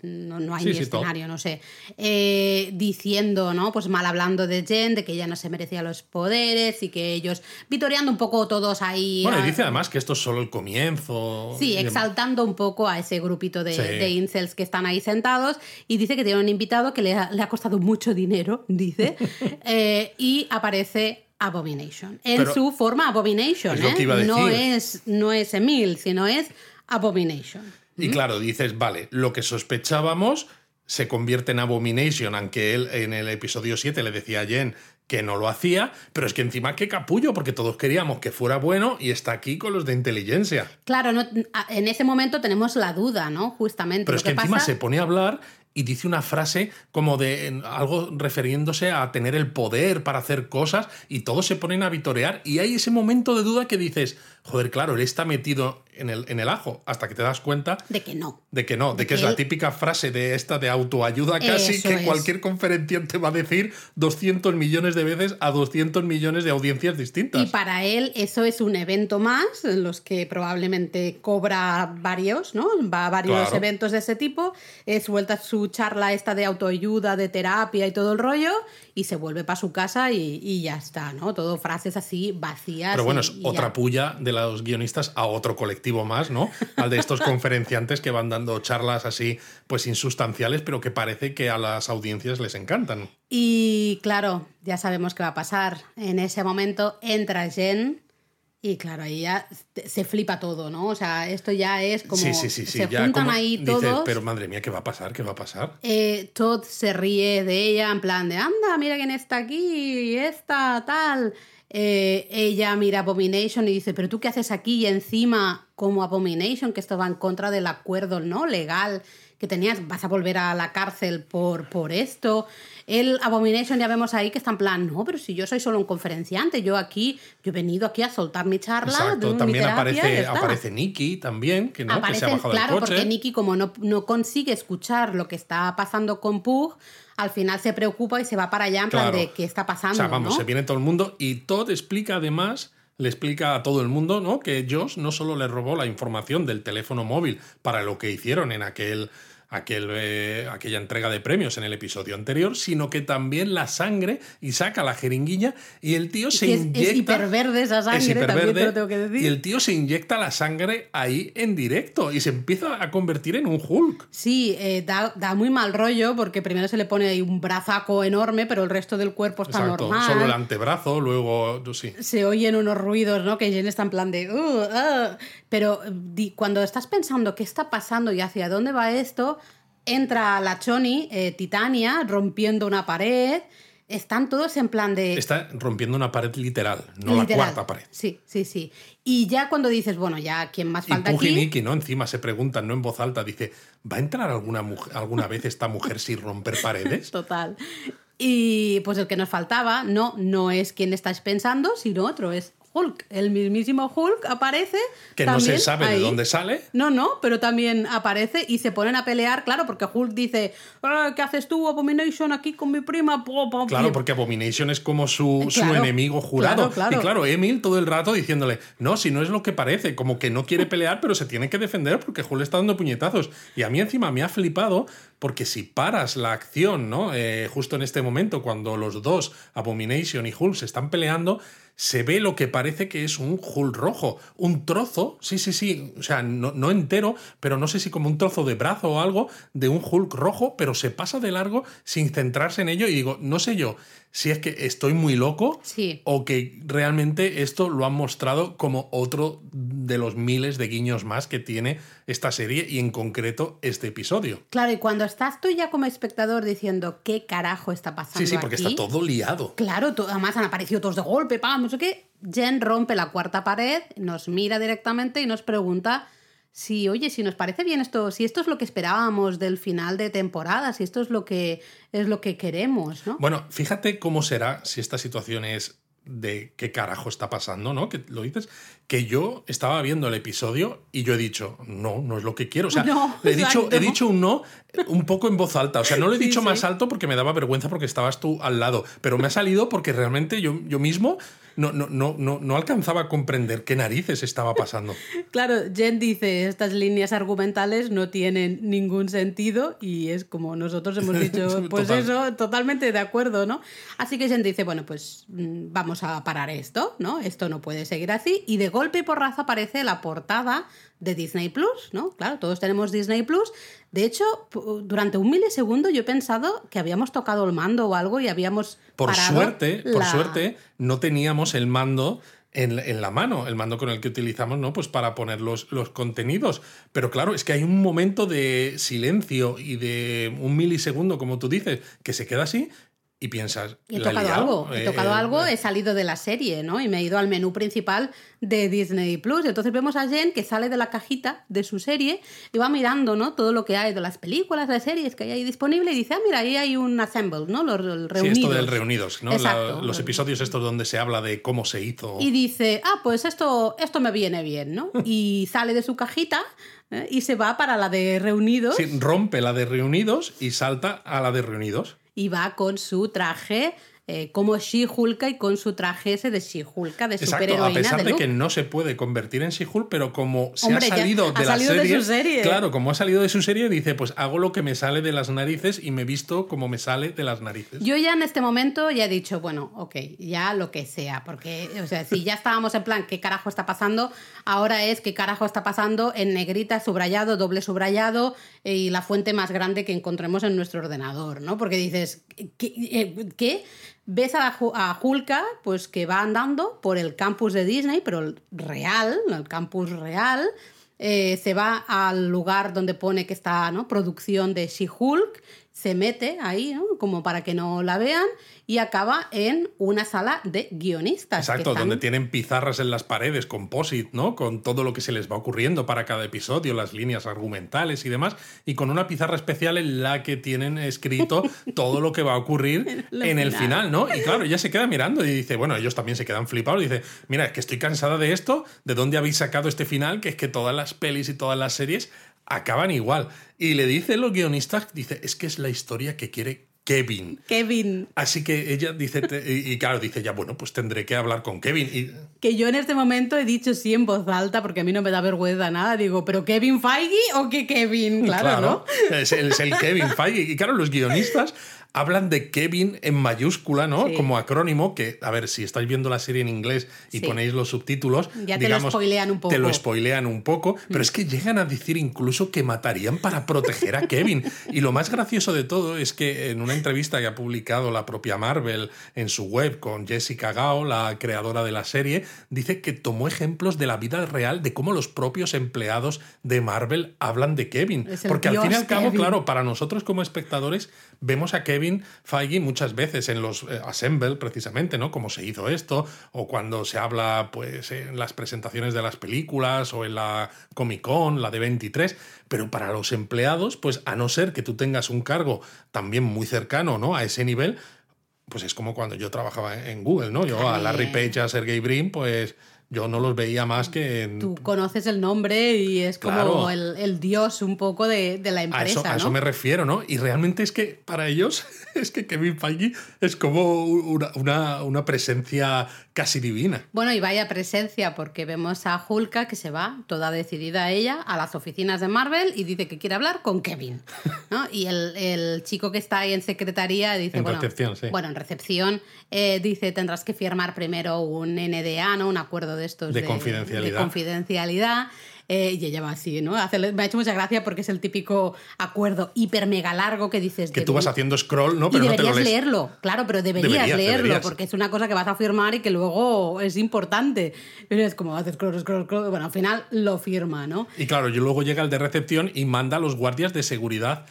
no, hay ni escenario, no sé. Eh, diciendo, ¿no? Pues mal hablando de Jen, de que ella no se merecía los poderes y que ellos, vitoreando un poco todos ahí. Bueno, y dice además que esto es solo el comienzo. Sí, exaltando un poco a ese grupito de, incels que están ahí sentados y dice que tiene un invitado que le ha, le ha costado mucho dinero, dice, eh, y aparece Abomination. En su forma Abomination, ¿eh? No, es, no es Emil, sino es Abomination. Y claro, dices, vale, lo que sospechábamos se convierte en Abomination, aunque él en el episodio 7 le decía a Jen que no lo hacía, pero es que encima qué capullo, porque todos queríamos que fuera bueno y está aquí con los de inteligencia. Claro, no, en ese momento tenemos la duda, ¿no? Justamente. Pero es que, encima se pone a hablar y dice una frase como de algo refiriéndose a tener el poder para hacer cosas y todos se ponen a vitorear y hay ese momento de duda que dices, joder, claro, él está metido en el, en el ajo hasta que te das cuenta de que no. De que no, de, que, es la típica frase de esta de autoayuda casi que cualquier conferenciante va a decir 200 millones de veces a 200 millones de audiencias distintas. Y para él eso es un evento más en los que probablemente cobra varios, ¿no? Va a varios eventos de ese tipo, es vuelta su charla esta de autoayuda, de terapia y todo el rollo y se vuelve para su casa y, ya está, ¿no? Todo frases así vacías. Pero bueno, es otra puya de los guionistas a otro colectivo más, ¿no? Al de estos conferenciantes que van dando charlas así, pues insustanciales, pero que parece que a las audiencias les encantan. Y claro, ya sabemos qué va a pasar. En ese momento entra Jen y claro, ahí ya se flipa todo, ¿no? O sea, esto ya es como. Sí, sí, sí. Se juntan ahí todos. pero madre mía, ¿qué va a pasar? ¿Qué va a pasar? Eh, Todd se ríe de ella en plan de, anda, mira quién está aquí, esta, tal. Eh, ella mira Abomination y dice, pero tú qué haces aquí y encima como Abomination, que esto va en contra del acuerdo no legal que tenías, vas a volver a la cárcel por, por esto. El Abomination ya vemos ahí que está en plan, no, pero si yo soy solo un conferenciante, yo aquí, yo he venido aquí a soltar mi charla. Exacto, también aparece, aparece Nicky también, que no, que se ha bajado claro, coche. porque Nicky como no, no consigue escuchar lo que está pasando con Pug, al final se preocupa y se va para allá en plan de qué está pasando. O sea, vamos, se viene todo el mundo y Todd explica además le explica a todo el mundo ¿no? que Josh no solo le robó la información del teléfono móvil para lo que hicieron en aquel aquel, eh, aquella entrega de premios en el episodio anterior, sino que también la sangre y saca la jeringuilla y el tío se inyecta. Es hiperverde esa sangre, también te lo tengo que decir. Y el tío se inyecta la sangre ahí en directo y se empieza a convertir en un Hulk. Sí, eh, da, muy mal rollo porque primero se le pone ahí un brazaco enorme, pero el resto del cuerpo está normal. Solo el antebrazo, luego sí. Se oyen unos ruidos, ¿no? Que Jen está en plan de. Uh, uh". Pero cuando estás pensando qué está pasando y hacia dónde va esto, entra la Choni, eh, Titania, rompiendo una pared. Están todos en plan de. Está rompiendo una pared literal, no la cuarta pared. Sí, sí, sí. Y ya cuando dices, bueno, ya, ¿quién más falta y aquí? Nicky, ¿no? Encima se preguntan, no en voz alta, dice, ¿va a entrar alguna, alguna vez esta mujer sin romper paredes? Total. Y pues el que nos faltaba, no, no es quien estáis pensando, sino otro, es Hulk, el mismísimo Hulk aparece. Que no se sabe de dónde sale. No, no, pero también aparece y se ponen a pelear, claro, porque Hulk dice, ah, ¿qué haces tú, Abomination, aquí con mi prima? Claro, porque Abomination es como su, enemigo jurado. Y claro, Emil todo el rato diciéndole, no, si no es lo que parece, como que no quiere pelear, pero se tiene que defender porque Hulk está dando puñetazos. Y a mí encima me ha flipado porque si paras la acción, ¿no? Eh, justo en este momento, cuando los dos, Abomination y Hulk, se están peleando, se ve lo que parece que es un Hulk rojo. Un trozo, sí, sí, sí, o sea, no, no, entero, pero no sé si como un trozo de brazo o algo de un Hulk rojo, pero se pasa de largo sin centrarse en ello y digo, no sé yo si es que estoy muy loco o que realmente esto lo han mostrado como otro de los miles de guiños más que tiene esta serie y en concreto este episodio. Claro, y cuando estás tú ya como espectador diciendo qué carajo está pasando. Sí, sí, porque está todo liado. Claro, además han aparecido todos de golpe, pam, no sé qué. Jen rompe la cuarta pared, nos mira directamente y nos pregunta si, oye, si nos parece bien esto, si esto es lo que esperábamos del final de temporada, si esto es lo que es lo que queremos, ¿no? Bueno, fíjate cómo será si esta situación es de qué carajo está pasando, ¿no? Que lo dices, que yo estaba viendo el episodio y yo he dicho, no, no es lo que quiero. O sea, he, dicho, he dicho un no un poco en voz alta. O sea, no lo he dicho más alto porque me daba vergüenza porque estabas tú al lado, pero me ha salido porque realmente yo, yo mismo no, no, no, no, no alcanzaba a comprender qué narices estaba pasando. claro, Jen dice, estas líneas argumentales no tienen ningún sentido y es como nosotros hemos dicho, pues eso, totalmente de acuerdo, ¿no? Así que Jen dice, bueno, pues mm, vamos a parar esto, ¿no? Esto no puede seguir así y de golpe y porrazo aparece la portada de Disney Plus, ¿no? Claro, todos tenemos Disney Plus. De hecho, durante un milisegundo yo he pensado que habíamos tocado el mando o algo y habíamos. Por suerte, por suerte, no teníamos el mando en, la mano, el mando con el que utilizamos, ¿no? Pues para poner los, los, contenidos. Pero claro, es que hay un momento de silencio y de un milisegundo, como tú dices, que se queda así y piensas. He tocado algo, he tocado eh, algo, he salido de la serie, ¿no? Y me he ido al menú principal de Disney Plus. Entonces vemos a Jen que sale de la cajita de su serie y va mirando, ¿no? Todo lo que hay de las películas, de series que hay ahí disponible y dice, ah, mira, ahí hay un assemble, ¿no? Los, reunidos. Sí, esto del reunidos, ¿no? los episodios estos donde se habla de cómo se hizo. Y dice, ah, pues esto, esto me viene bien, ¿no? y sale de su cajita ¿eh? y se va para la de reunidos. Sí, rompe la de reunidos y salta a la de reunidos y va con su traje eh, como She-Hulk y con su traje ese de She-Hulk, de superheroína. A pesar de, que no se puede convertir en She-Hulk, pero como se ha salido, de, la serie, Claro, como ha salido de su serie, dice: Pues hago lo que me sale de las narices y me he visto como me sale de las narices. Yo ya en este momento ya he dicho: Bueno, ok, ya lo que sea, porque, o sea, si ya estábamos en plan, ¿qué carajo está pasando? Ahora es qué carajo está pasando en negrita, subrayado, doble subrayado eh, y la fuente más grande que encontremos en nuestro ordenador, ¿no? Porque dices: ¿qué? Eh, ¿qué? Ves a, a Hulka pues que va andando por el campus de Disney, pero el real, el campus real, eh, se va al lugar donde pone que está ¿no? producción de She-Hulk, se mete ahí, como para que no la vean, y acaba en una sala de guionistas. Exacto, donde tienen pizarras en las paredes, composite, ¿no? Con todo lo que se les va ocurriendo para cada episodio, las líneas argumentales y demás, y con una pizarra especial en la que tienen escrito todo lo que va a ocurrir en el final, ¿no? Y claro, ella se queda mirando y dice, bueno, ellos también se quedan flipados, y dice, mira, es que estoy cansada de esto, ¿de dónde habéis sacado este final? Que es que todas las pelis y todas las series acaban igual. Y le dice los guionistas, dice, es que es la historia que quiere Kevin. Kevin. Así que ella dice, y, claro, dice ya, bueno, pues tendré que hablar con Kevin. Y... Que yo en este momento he dicho sí en voz alta, porque a mí no me da vergüenza nada. Digo, ¿pero Kevin Feige o qué Kevin? Claro, ¿no? Es, es el Kevin Feige. Y claro, los guionistas hablan de Kevin en mayúscula, ¿no? Como acrónimo, que, a ver, si estáis viendo la serie en inglés y ponéis los subtítulos, ya te lo spoilean un poco. Te lo spoilean un poco, pero es que llegan a decir incluso que matarían para proteger a Kevin. y lo más gracioso de todo es que en una entrevista que ha publicado la propia Marvel en su web con Jessica Gao, la creadora de la serie, dice que tomó ejemplos de la vida real de cómo los propios empleados de Marvel hablan de Kevin. Porque al fin y al cabo, claro, para nosotros como espectadores, vemos a Kevin Feige muchas veces en los eh, Assemble, precisamente, ¿no? Como se hizo esto, o cuando se habla, pues, en las presentaciones de las películas, o en la Comic Con, la de 23, pero para los empleados, pues, a no ser que tú tengas un cargo también muy cercano, ¿no? A ese nivel, pues es como cuando yo trabajaba en Google, ¿no? Yo a Larry Page, a Sergey Brin, pues yo no los veía más que... Tú conoces el nombre y es como el, dios un poco de, la empresa. A eso, a eso me refiero, ¿no? Y realmente es que para ellos es que Kevin Feige es como una, una, presencia casi divina. Bueno, y vaya presencia, porque vemos a Hulka que se va, toda decidida ella, a las oficinas de Marvel y dice que quiere hablar con Kevin. ¿no? Y el, chico que está ahí en secretaría dice... En bueno, recepción, sí. Bueno, en recepción eh, dice tendrás que firmar primero un NDA, ¿no? Un acuerdo de estos de, confidencialidad. De confidencialidad. Eh, y ella va así, ¿no? me ha hecho mucha gracia porque es el típico acuerdo hiper mega largo que dices. Que tú vas haciendo scroll, ¿no? Pero y deberías no te leerlo, claro, pero deberías, leerlo porque es una cosa que vas a firmar y que luego es importante. es como haces scroll, scroll, scroll. Bueno, al final lo firma, ¿no? Y claro, y luego llega el de recepción y manda a los guardias de seguridad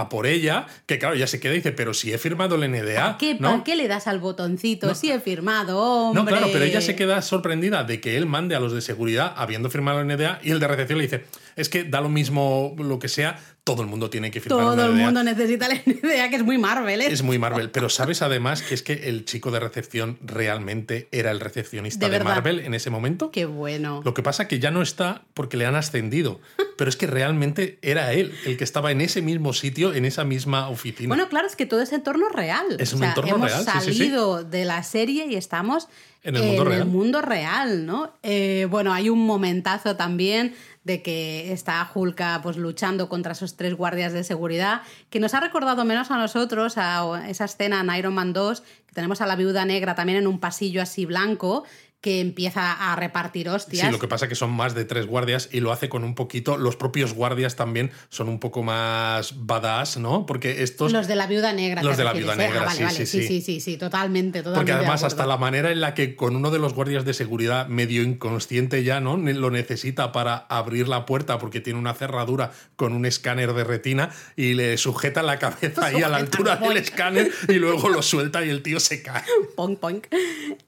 a por ella, que claro, ya se queda y dice, pero si he firmado el NDA. ¿Qué, ¿no? qué le das al botoncito? Si he firmado, hombre. No, claro, pero ella se queda sorprendida de que él mande a los de seguridad habiendo firmado el NDA y el de recepción le dice, es que da lo mismo lo que sea, todo el mundo tiene que firmar Todo el mundo necesita la NDA, que es muy Marvel. ¿eh? Es muy Marvel. Pero sabes además que es que el chico de recepción realmente era el recepcionista de, Marvel en ese momento. Qué bueno. Lo que pasa que ya no está porque le han ascendido. pero es que realmente era él el que estaba en ese mismo sitio, en esa misma oficina. Bueno, claro, es que todo es entorno real. Es un entorno hemos real. Hemos salido de la serie y estamos en el mundo real. El mundo real ¿no? Eh, bueno, hay un momentazo también de que está Hulka pues luchando contra esos tres guardias de seguridad, que nos ha recordado menos a nosotros a esa escena en Iron Man 2, que tenemos a la viuda negra también en un pasillo así blanco, que empieza a repartir hostias. Sí, lo que pasa es que son más de tres guardias y lo hace con un poquito. Los propios guardias también son un poco más badass, ¿no? Porque estos. Los de la viuda negra. Los de la viuda negra, ah, sí, sí, sí, sí, sí, sí, totalmente, totalmente. Porque además, hasta la manera en la que con uno de los guardias de seguridad, medio inconsciente ya, ¿no? Lo necesita para abrir la puerta porque tiene una cerradura con un escáner de retina y le sujeta la cabeza ahí a la altura del escáner y luego lo suelta y el tío se cae. Ponk, ponk.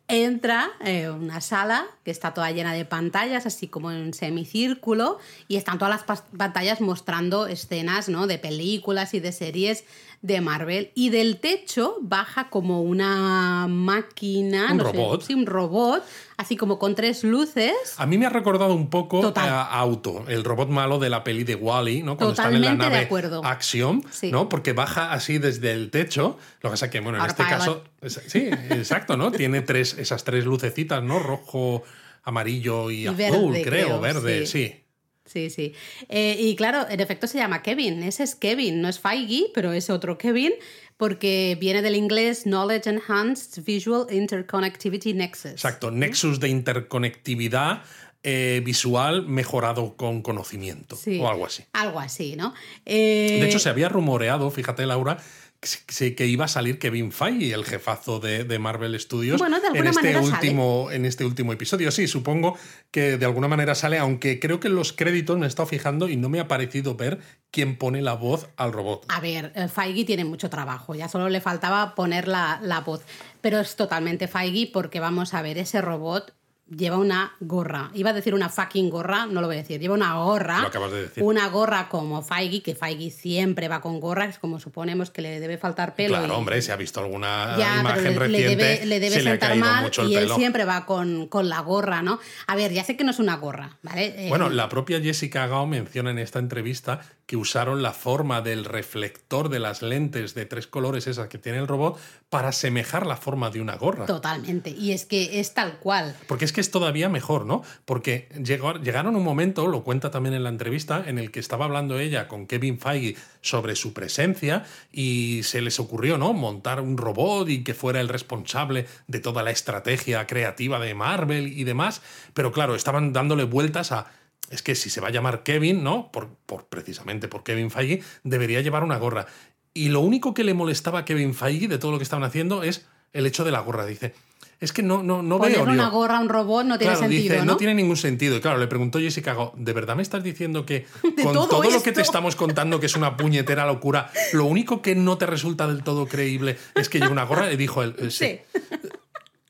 Entra eh, una sala que está toda llena de pantallas, así como en semicírculo, y están todas las pantallas mostrando escenas ¿no? de películas y de series de Marvel. Y del techo baja como una máquina. Un robot. sí, un robot, así como con tres luces. A mí me ha recordado un poco a Auto, el robot malo de la peli de Wally, ¿no? Cuando están en la nave de acuerdo. Axiom, ¿no? Porque baja así desde el techo. Lo que pasa que, bueno, en este caso. Sí, exacto, ¿no? Tiene tres, esas tres lucecitas, ¿no? Rojo, amarillo y, azul, creo, verde, sí. Sí, sí. Eh, y claro, en efecto se llama Kevin. Ese es Kevin, no es Feige, pero es otro Kevin, porque viene del inglés Knowledge Enhanced Visual Interconnectivity Nexus. Exacto, nexus de interconectividad. Eh, visual mejorado con conocimiento o algo así. Algo así, ¿no? De hecho, eh, se había rumoreado, fíjate Laura, que iba a salir Kevin Feige, el jefazo de, Marvel Studios, en, este último, en este último episodio. Sí, supongo que de alguna manera sale, aunque creo que en los créditos me he estado fijando y no me ha parecido ver quién pone la voz al robot. A ver, eh, Feige tiene mucho trabajo, ya solo le faltaba poner la, la voz, pero es totalmente Feige porque vamos a ver, ese robot lleva una gorra. Iba a decir una fucking gorra, no lo voy a decir. Lleva una gorra. Lo acabas de decir. Una gorra como Feige, que Feige siempre va con gorra, es como suponemos que le debe faltar pelo. Claro, y- hombre, si ha visto alguna ya, imagen pero le, le reciente, debe, le debe se le ha sentar caído mal mucho el y él siempre va con, con la gorra, ¿no? A ver, ya sé que no es una gorra, ¿vale? Eh, Bueno, la propia Jessica Gao menciona en esta entrevista que usaron la forma del reflector de las lentes de tres colores esas que tiene el robot para asemejar la forma de una gorra. Totalmente. Y es que es tal cual. Porque es que es todavía mejor, ¿no? Porque llegaron un momento, lo cuenta también en la entrevista, en el que estaba hablando ella con Kevin Feige sobre su presencia y se les ocurrió, ¿no? Montar un robot y que fuera el responsable de toda la estrategia creativa de Marvel y demás. Pero claro, estaban dándole vueltas a. Es que si se va a llamar Kevin, ¿no? Por, por precisamente por Kevin Feige, debería llevar una gorra. Y lo único que le molestaba a Kevin Feige de todo lo que estaban haciendo es el hecho de la gorra. Dice, es que no, no, no Poner veo. una digo, gorra a un robot no tiene Claro, sentido, dice, ¿no? tiene ningún sentido. Y claro, le preguntó Jessica Go, ¿de verdad me estás diciendo que con todo todo, lo que te estamos contando, que es una puñetera locura, lo único que no te resulta del todo creíble es que lleve una gorra? Le dijo él, "Eh, sí. Sí.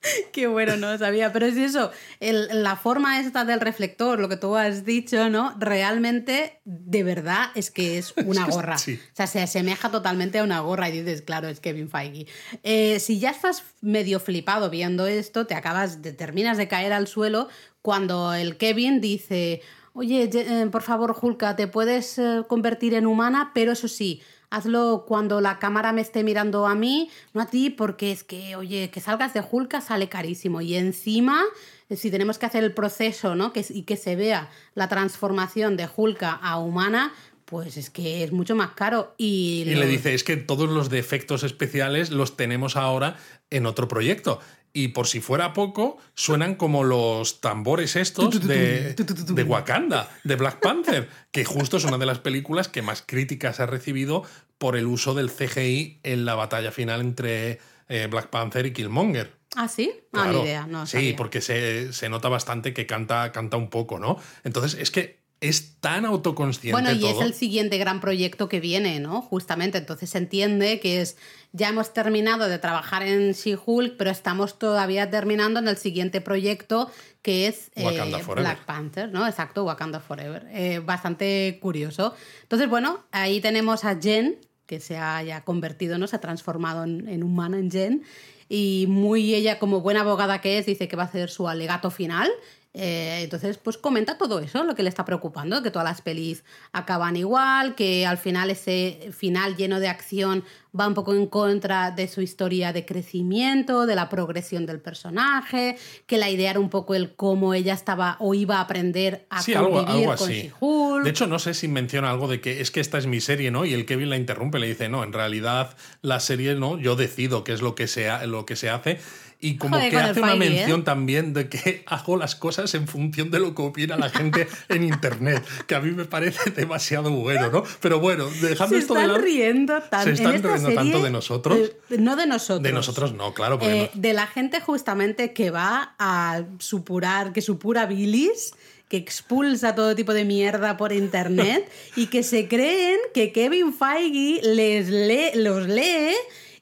Qué bueno, no lo sabía. Pero es eso, el- la forma esta del reflector, lo que tú has dicho, ¿no? Realmente, de verdad, es que es una gorra. Sí. O sea, se asemeja totalmente a una gorra y dices, claro, es Kevin Feige. Eh, si ya estás medio flipado viendo esto, te acabas, te terminas de caer al suelo cuando el Kevin dice, oye, ye- eh, por favor, Hulka, te puedes eh, convertir en humana, pero eso sí, hazlo cuando la cámara me esté mirando a mí, no a ti, porque es que, oye, que salgas de Hulka sale carísimo. Y encima, eh, si tenemos que hacer el proceso, ¿no? Que, y que se vea la transformación de Hulka a humana, pues es que es mucho más caro. Y, Y le dice, es que todos los defectos especiales los tenemos ahora en otro proyecto. Y por si fuera poco, suenan como los tambores estos de, de Wakanda, de Black Panther, que justo es una de las películas que más críticas ha recibido por el uso del CGI en la batalla final entre eh, Black Panther y Killmonger. ¿Ah, sí? Ah, ni idea, no Sí, sabía. porque se, se nota bastante que canta, canta un poco, ¿no? Entonces es que es tan autoconsciente Bueno, y todo. es el siguiente gran proyecto que viene, ¿no? Justamente, entonces se entiende que es, ya hemos terminado de trabajar en She-Hulk, pero estamos todavía terminando en el siguiente proyecto que es eh, Forever. Black Panther, ¿no? Exacto, Wakanda Forever. Eh, bastante curioso. Entonces, bueno, ahí tenemos a Jen, que se ha ya convertido, ¿no? Se ha transformado en, en humana, en Jen. Y muy ella, como buena abogada que es, dice que va a hacer su alegato final. Eh, entonces, pues comenta todo eso, lo que le está preocupando, que todas las pelis acaban igual, que al final ese final lleno de acción va un poco en contra de su historia de crecimiento, de la progresión del personaje, que la idea era un poco el cómo ella estaba o iba a aprender a Sí, algo, convivir algo con así. She-Hulk. De hecho, no sé si menciona algo de que es que esta es mi serie, ¿no? Y el Kevin la interrumpe, le dice, no, en realidad la serie, ¿no? Yo decido qué es lo que se, ha- lo que se hace. Y como Joder, que hace una ¿eh? mención también de que hago las cosas en función de lo que opina la gente en internet, que a mí me parece demasiado bueno, ¿no? Pero bueno, dejando se esto de están lado. riendo tanto. Se están riendo tanto de nosotros. eh, no de nosotros. De nosotros no, claro, Eh, no- De la gente justamente que va a supurar, que supura bilis, que expulsa todo tipo de mierda por internet y que se creen que Kevin Feige les lee, los lee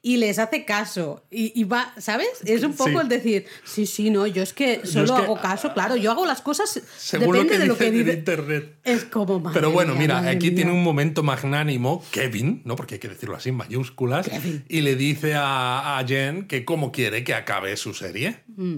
y les hace caso. Y, y va, ¿sabes? Es un poco Sí. el decir, sí, sí, no, yo es que solo es que- hago caso, claro, yo hago las cosas según depende lo que de lo que dice. internet. Es como madre Pero bueno, mía, mira, aquí mía. tiene un momento magnánimo, Kevin, ¿no? Porque hay que decirlo así en mayúsculas, Kevin. y le dice a, a Jen que cómo quiere que acabe su serie. Mm.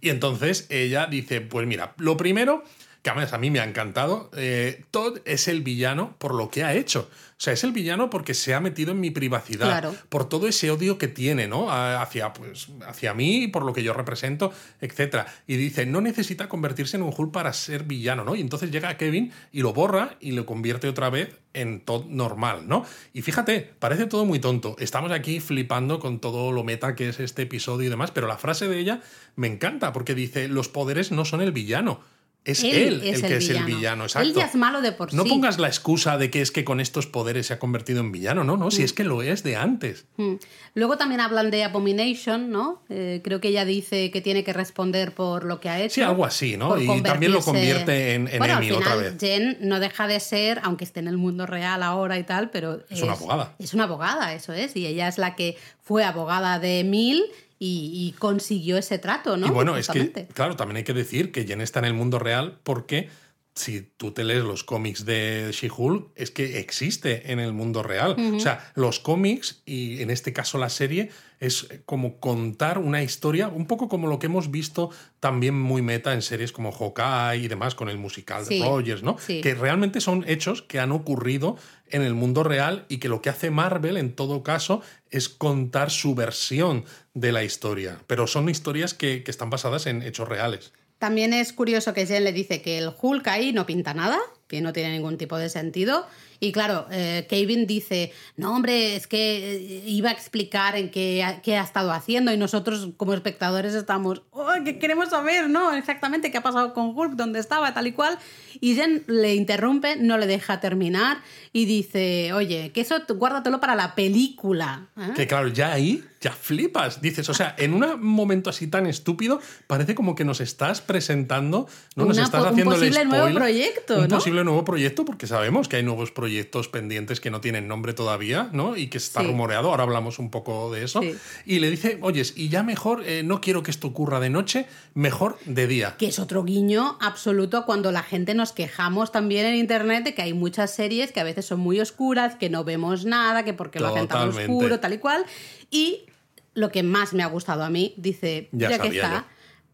Y entonces ella dice, pues mira, lo primero, que además a mí me ha encantado, eh, Todd es el villano por lo que ha hecho. O sea, es el villano porque se ha metido en mi privacidad, Claro. por todo ese odio que tiene, ¿no? Hacia, pues, hacia mí, por lo que yo represento, etc. Y dice, no necesita convertirse en un Hulk para ser villano, ¿no? Y entonces llega Kevin y lo borra y lo convierte otra vez en Todd normal, ¿no? Y fíjate, parece todo muy tonto. Estamos aquí flipando con todo lo meta que es este episodio y demás, pero la frase de ella me encanta porque dice, los poderes no son el villano. Es él, el que es el villano, exacto. Él ya es malo de por No sí. pongas la excusa de que es que con estos poderes se ha convertido en villano, no, no, si es que lo es de antes. Mm. Luego también hablan de Abomination, ¿no? Eh, creo que ella dice que tiene que responder por lo que ha hecho. Sí, algo así, ¿no? Y también lo convierte en, en bueno, Emmy al final, otra vez. Jen no deja de ser, aunque esté en el mundo real ahora y tal, pero Es una abogada. Es una abogada, eso es. Y ella es la que fue abogada de Emil y, consiguió ese trato, ¿no? Y bueno, es que, claro, también hay que decir que Jen está en el mundo real porque si tú te lees los cómics de She-Hulk, es que existe en el mundo real. O sea, los cómics y en este caso la serie es como contar una historia, un poco como lo que hemos visto también muy meta en series como Hawkeye y demás con el musical de Rogers, ¿no? Que realmente son hechos que han ocurrido en el mundo real y que lo que hace Marvel en todo caso es contar su versión de la historia. Pero son historias que, que están basadas en hechos reales. También es curioso que Jen le dice que el Hulk ahí no pinta nada, que no tiene ningún tipo de sentido. Y claro, eh, Kevin dice, no hombre, es que eh, iba a explicar en qué, qué, ha estado haciendo y nosotros como espectadores estamos, oh, que queremos saber, ¿no? Exactamente qué ha pasado con Hulk, dónde estaba, tal y cual. Y Jen le interrumpe, no le deja terminar y dice, oye, que eso guárdatelo para la película. ¿eh? Que claro, ya ahí ya flipas. Dices, o sea, en un momento así tan estúpido, parece como que nos estás presentando, no nos estás haciendo un posible nuevo proyecto. Un posible nuevo proyecto, porque sabemos que hay nuevos proyectos pendientes que no tienen nombre todavía, ¿no? Y que está rumoreado. Ahora hablamos un poco de eso. Y le dice, oyes, y ya mejor, eh, no quiero que esto ocurra de noche, mejor de día. Que es otro guiño absoluto cuando la gente nos quejamos también en internet de que hay muchas series que a veces son muy oscuras, que no vemos nada, que porque lo hacen tan oscuro, tal y cual. Y lo que más me ha gustado a mí, dice, ya, que está,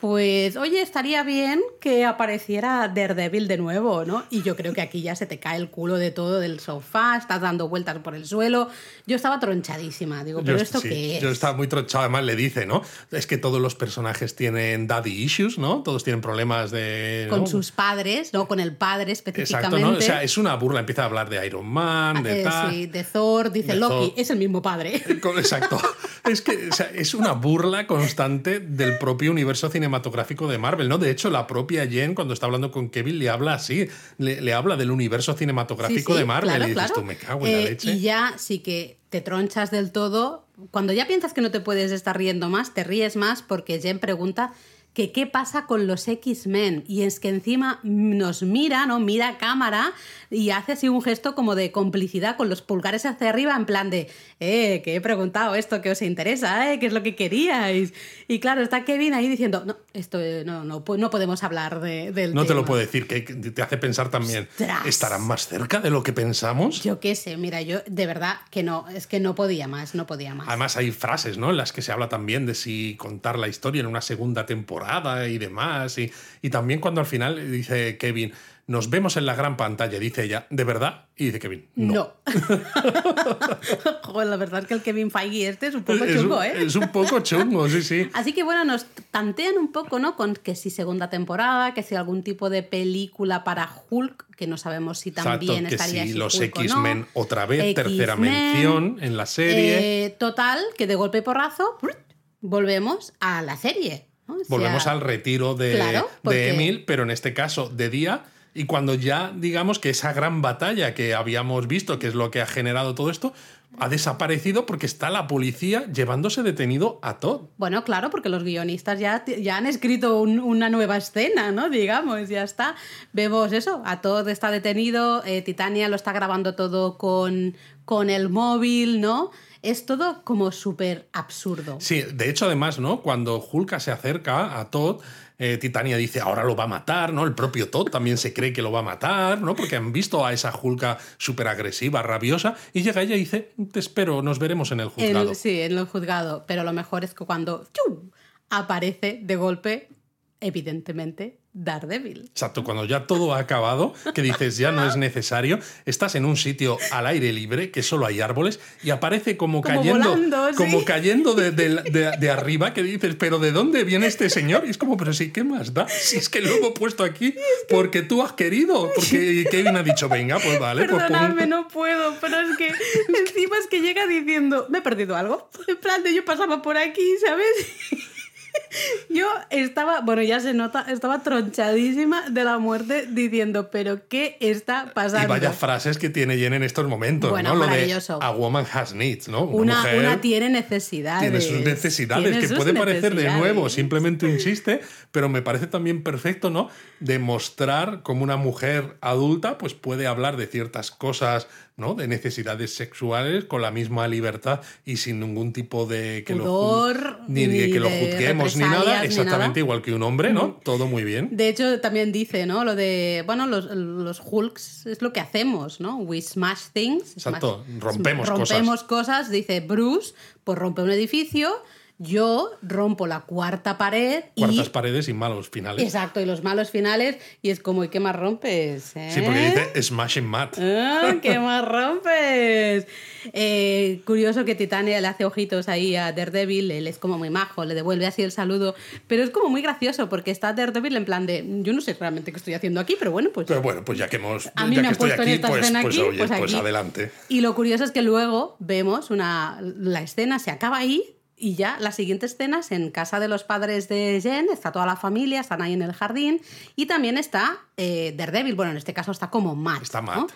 pues oye, estaría bien que apareciera Daredevil de nuevo, ¿no? Y yo creo que aquí ya se te cae el culo de todo del sofá, estás dando vueltas por el suelo. Yo estaba tronchadísima, digo, ¿pero esto qué es? Yo estaba muy tronchada, además le dice, ¿no? Es que todos los personajes tienen daddy issues, ¿no? Todos tienen problemas de... Con sus padres, ¿no? Con el padre específicamente. Exacto, ¿no? O sea, es una burla, empieza a hablar de Iron Man, de ah, eh, Sí, de Thor, dice Loki, es el mismo padre. Exacto. es que o sea, es una burla constante del propio universo cinematográfico de Marvel, ¿no? De hecho, la propia Jen, cuando está hablando con Kevin, le habla así, le, habla del universo cinematográfico de Marvel. y dices, tú me cago en la eh, leche. Y ya sí que te tronchas del todo. Cuando ya piensas que no te puedes estar riendo más, te ríes más porque Jen pregunta que qué pasa con los X-Men. Y es que encima nos mira, ¿no? Mira a cámara y hace así un gesto como de complicidad con los pulgares hacia arriba, en plan de, eh, que he preguntado esto que os interesa, eh, qué es lo que queríais. Y claro, está Kevin ahí diciendo, no, esto eh, no, no, no podemos hablar de, del No te lo puedo decir, que te hace pensar también, ¿estarán más cerca de lo que pensamos? Yo qué sé, mira, yo de verdad que no, es que no podía más, no podía más. Además hay frases, ¿no? En las que se habla también de si contar la historia en una segunda temporada y demás. Y, y también cuando al final dice Kevin, nos vemos en la gran pantalla, dice ella, ¿de verdad? Y dice Kevin, no. Joder, la verdad es que el Kevin Feige este es un poco chungo, ¿eh? Es un poco chungo, sí, sí. Así que bueno, nos tantean un poco, ¿no? Con que si segunda temporada, que si algún tipo de película para Hulk, que no sabemos si también Exacto, estaría que si los X-Men otra vez, tercera mención en la serie. Eh, total, que de golpe y porrazo volvemos a la serie. Volvemos al retiro de, de Emil, pero en este caso de día y cuando ya digamos que esa gran batalla que habíamos visto, que es lo que ha generado todo esto, ha desaparecido porque está la policía llevándose detenido a Todd. Bueno, claro, porque los guionistas ya, ya han escrito una nueva escena, ¿no? Digamos, ya está. Vemos eso, a Todd está detenido, eh, Titania lo está grabando todo con, con el móvil, ¿no? Es todo como súper absurdo. Sí, de hecho, además, ¿no? Cuando Hulka se acerca a Todd, eh, Titania dice, ahora lo va a matar, ¿no? El propio Todd también se cree que lo va a matar, ¿no? Porque han visto a esa Hulka súper agresiva, rabiosa, y llega ella y dice, te espero, nos veremos en el juzgado. sí, en el juzgado, pero lo mejor es que cuando aparece de golpe, evidentemente, Daredevil. Exacto, cuando ya todo ha acabado, que dices ya no es necesario, estás en un sitio al aire libre, que solo hay árboles, y aparece como, cayendo, como cayendo de, arriba, que dices, pero ¿de dónde viene este señor? Y es como, pero sí, ¿qué más da? Si es que lo hemos puesto aquí porque tú has querido, porque Kevin ha dicho, venga, pues vale. Pues no puedo, pero es que encima es que llega diciendo, me he perdido algo. En plan de yo pasaba por aquí, ¿sabes? Estaba, bueno, ya se nota, estaba tronchadísima de la muerte diciendo, pero ¿qué está pasando? Y vaya frases que tiene Jen en estos momentos, bueno, ¿no? Maravilloso. Lo de a woman has needs, ¿no? Una, una, una tiene necesidades. Tiene sus necesidades, tiene que sus puede parecer de nuevo, simplemente insiste, pero me parece también perfecto, ¿no? Demostrar cómo una mujer adulta pues puede hablar de ciertas cosas, ¿no? De necesidades sexuales con la misma libertad y sin ningún tipo de que Pudor, lo, ni, ni de que lo juzguemos ni nada, represalias, ni exactamente nada. igual que un hombre, ¿no? Todo muy bien. De hecho, también dice, ¿no? Lo de, bueno, los, los Hulks es lo que hacemos, ¿no? We smash things. Exacto, smash- rompemos rompemos cosas. Dice Bruce, pues rompe un edificio. Yo rompo la cuarta pared Cuartas y... paredes y malos finales. Exacto, y los malos finales. Y es como, ¿y qué más rompes? Sí, porque eh? dice Smashing Matt. Ah, ¿Qué más rompes? Eh, curioso que Titania le hace ojitos ahí a Daredevil, él es como muy majo, le devuelve así el saludo, pero es como muy gracioso porque está Daredevil en plan de, yo no sé realmente qué estoy haciendo aquí, pero bueno, pues... Pero bueno, pues ya que hemos A mí ya me que estoy puesto en aquí, esta pues, escena pues aquí, oye, pues pues adelante. Y lo curioso es que luego vemos una, la escena se acaba ahí y ya la siguiente escena es en casa de los padres de Jen, está toda la familia, están ahí en el jardín y también está eh, Daredevil, bueno, en este caso está como Matt. Está Matt. ¿no?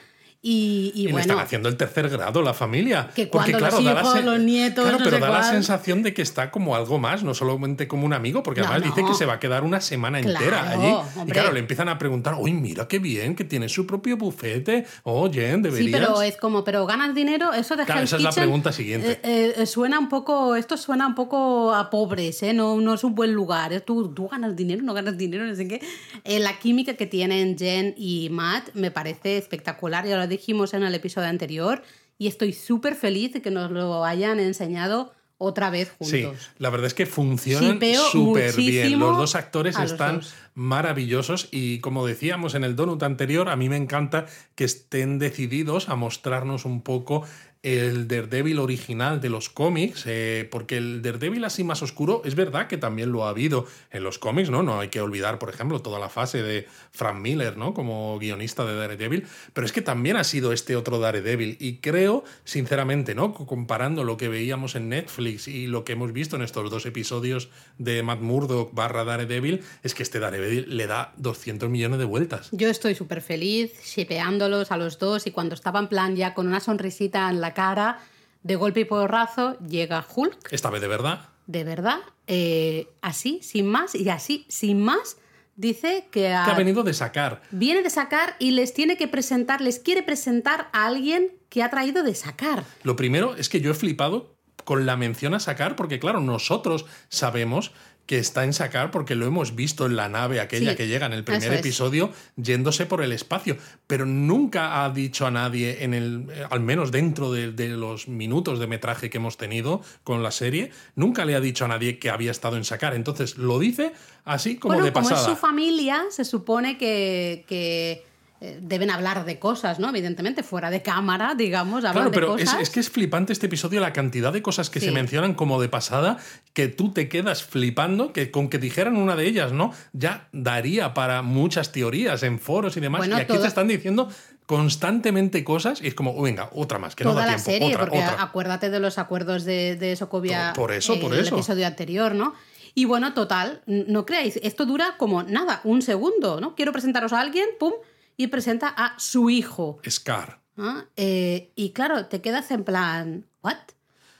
Y, y Y, le bueno, están haciendo el tercer grado la familia. Que Porque, claro, los da la hijos, sen- los nietos, Claro, no pero sé da la sensación de que está como algo más, no solamente como un amigo, porque No, además dice que se va a quedar una semana Claro, entera allí. Y claro, le empiezan a preguntar, uy, mira qué bien, que tiene su propio bufete. Oh, Jen, Sí, deberías. pero es como, pero ganas dinero, eso de Claro, esa es la pregunta siguiente. eh, eh, suena un poco, esto suena un poco a pobres, ¿eh? no, no es un buen lugar. ¿eh? Tú, tú ganas dinero, no ganas dinero, no sé qué. Eh, la química que tienen Jen y Matt me parece espectacular, ya lo dijimos en el episodio anterior, y estoy súper feliz de que nos lo hayan enseñado otra vez Sí, juntos. la verdad es que funcionan súper bien. Los dos actores los están dos. maravillosos y como decíamos en el donut anterior, a mí me encanta que estén decididos a mostrarnos un poco el Daredevil original de los cómics, eh, porque el Daredevil así más oscuro es verdad que también lo ha habido en los cómics, ¿no? No hay que olvidar, por ejemplo, toda la fase de Frank Miller, ¿no? Como guionista de Daredevil, pero es que también ha sido este otro Daredevil y creo, sinceramente, ¿no? Comparando lo que veíamos en Netflix y lo que hemos visto en estos dos episodios de Matt Murdock barra Daredevil, es que este Daredevil le da 200 millones de vueltas. Yo estoy súper feliz, shipeándolos a los dos y cuando estaba en plan ya con una sonrisita en la cara, de golpe y porrazo, llega Hulk, Esta vez de verdad. de verdad, eh, así, sin más, y así, sin más, dice que, a- Que ha venido de sacar. viene de sacar y les tiene que presentar, les quiere presentar a alguien que ha traído de sacar. Lo primero es que yo he flipado con la mención a sacar, porque claro, nosotros sabemos que está en sacar porque lo hemos visto en la nave aquella Sí, que llega en el primer es. episodio yéndose por el espacio, pero nunca ha dicho a nadie en el eh, al menos dentro de, de los minutos de metraje que hemos tenido con la serie, nunca le ha dicho a nadie que había estado en sacar. Entonces lo dice así como bueno, de como pasada. es su familia, se supone que, que, eh, deben hablar de cosas, ¿no? Evidentemente, fuera de cámara, digamos, hablan Claro, pero de es, cosas. es que es flipante este episodio, la cantidad de cosas que Sí. se mencionan como de pasada, que tú te quedas flipando, que con que dijeran una de ellas, ¿no? Ya daría para muchas teorías en foros y demás. Bueno, y aquí todo- te están diciendo constantemente cosas y es como, "Oh, venga, otra más, que no toda da la tiempo. serie, otra, porque otra. acuérdate de los acuerdos de, de Sokovia Por- por eso, en por el eso. episodio anterior, ¿no? Y bueno, total, no creáis, esto dura como nada, un segundo, ¿no? Quiero presentaros a alguien, pum, y presenta a su hijo. Scar. ¿ah? Eh, y claro, te quedas en plan, ¿what?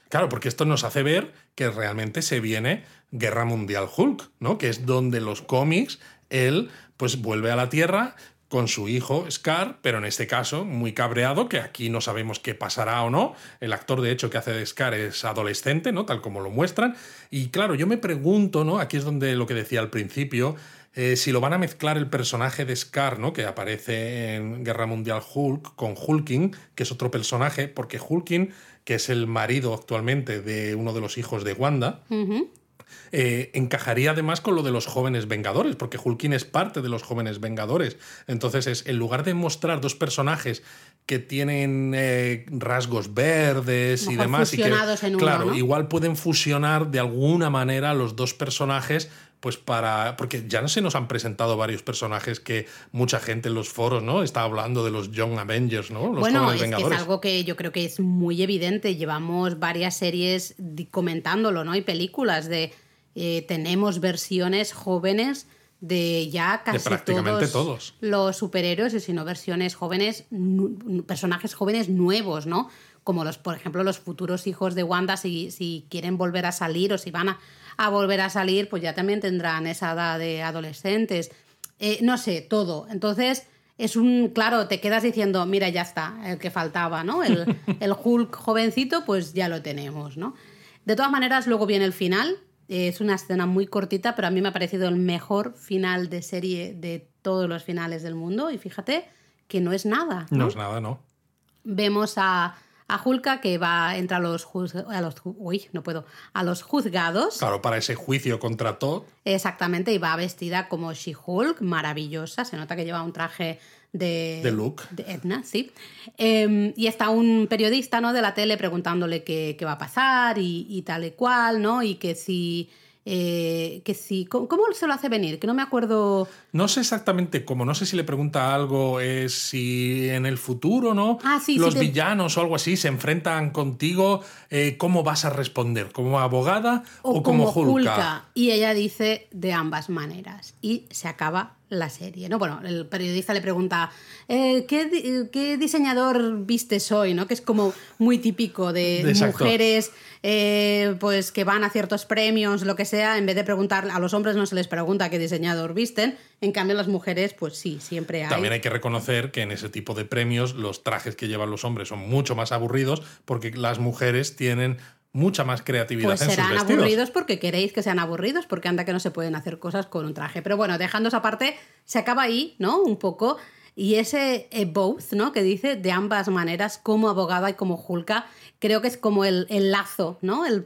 Claro, porque esto nos hace ver que realmente se viene Guerra Mundial Hulk, ¿no? Que es donde los cómics, él pues vuelve a la Tierra con su hijo Scar, pero en este caso muy cabreado, que aquí no sabemos qué pasará o no. El actor, de hecho, que hace de Scar es adolescente, ¿no? Tal como lo muestran. Y claro, yo me pregunto, ¿no? Aquí es donde lo que decía al principio, eh, si lo van a mezclar el personaje de Scar, ¿no? Que aparece en Guerra Mundial Hulk con Hulking, que es otro personaje, porque Hulking, que es el marido actualmente de uno de los hijos de Wanda, eh, encajaría además con lo de los jóvenes vengadores, porque Hulking es parte de los jóvenes vengadores. Entonces, es, en lugar de mostrar dos personajes que tienen eh, rasgos verdes y demás, y que, fusionados en uno, claro, ¿no? igual pueden fusionar de alguna manera los dos personajes. Pues para. Porque ya no se nos han presentado varios personajes que mucha gente en los foros, ¿no? Está hablando de los Young Avengers, ¿no? Los bueno, jóvenes es que vengadores. es algo que yo creo que es muy evidente. Llevamos varias series comentándolo, ¿no? Y películas de eh, tenemos versiones jóvenes de ya casi prácticamente todos, los superhéroes, y sino versiones jóvenes, personajes jóvenes nuevos, ¿no? Como los, por ejemplo, los futuros hijos de Wanda, si, si quieren volver a salir o si van a, a, volver a salir, pues ya también tendrán esa edad de adolescentes. Eh, no sé, todo. Entonces, es un, claro, te quedas diciendo, mira, ya está, el que faltaba, ¿no? El, el Hulk jovencito, pues ya lo tenemos, ¿no? De todas maneras, luego viene el final, es una escena muy cortita, pero a mí me ha parecido el mejor final de serie de todos los finales del mundo. Y fíjate que no es nada. No, es nada, ¿no? Vemos a, a Hulka que va entra a los, a los uy, no puedo, a los juzgados. Claro, para ese juicio contra todo. Exactamente, y va vestida como She-Hulk, maravillosa. Se nota que lleva un traje de, de Luke. De Edna, sí. Em, y está un periodista ¿no? de la tele preguntándole qué, qué va a pasar y, y, tal y cual, ¿no? Y que si eh, que sí. ¿Cómo, se lo hace venir? Que no me acuerdo. No sé exactamente cómo. No sé si le pregunta algo, es si en el futuro, ¿no? Ah, sí, Los villanos o algo así se enfrentan contigo, eh, ¿cómo vas a responder? ¿Como abogada o, como, Hulka? Y ella dice de ambas maneras. Y se acaba la serie, ¿no? Bueno, el periodista le pregunta, eh, ¿qué, diseñador vistes hoy? ¿no? Que es como muy típico de mujeres eh, pues que van a ciertos premios, lo que sea, en vez de preguntar, a los hombres no se les pregunta qué diseñador visten, en cambio las mujeres, pues sí, siempre hay. También hay que reconocer que en ese tipo de premios los trajes que llevan los hombres son mucho más aburridos porque las mujeres tienen mucha más creatividad pues en serán sus aburridos porque queréis que sean aburridos, porque anda que no se pueden hacer cosas con un traje. Pero bueno, dejando esa parte, se acaba ahí, ¿no? Un poco. Y ese eh, both, ¿no? Que dice de ambas maneras, como abogada y como Julka, creo que es como el, lazo, ¿no? El,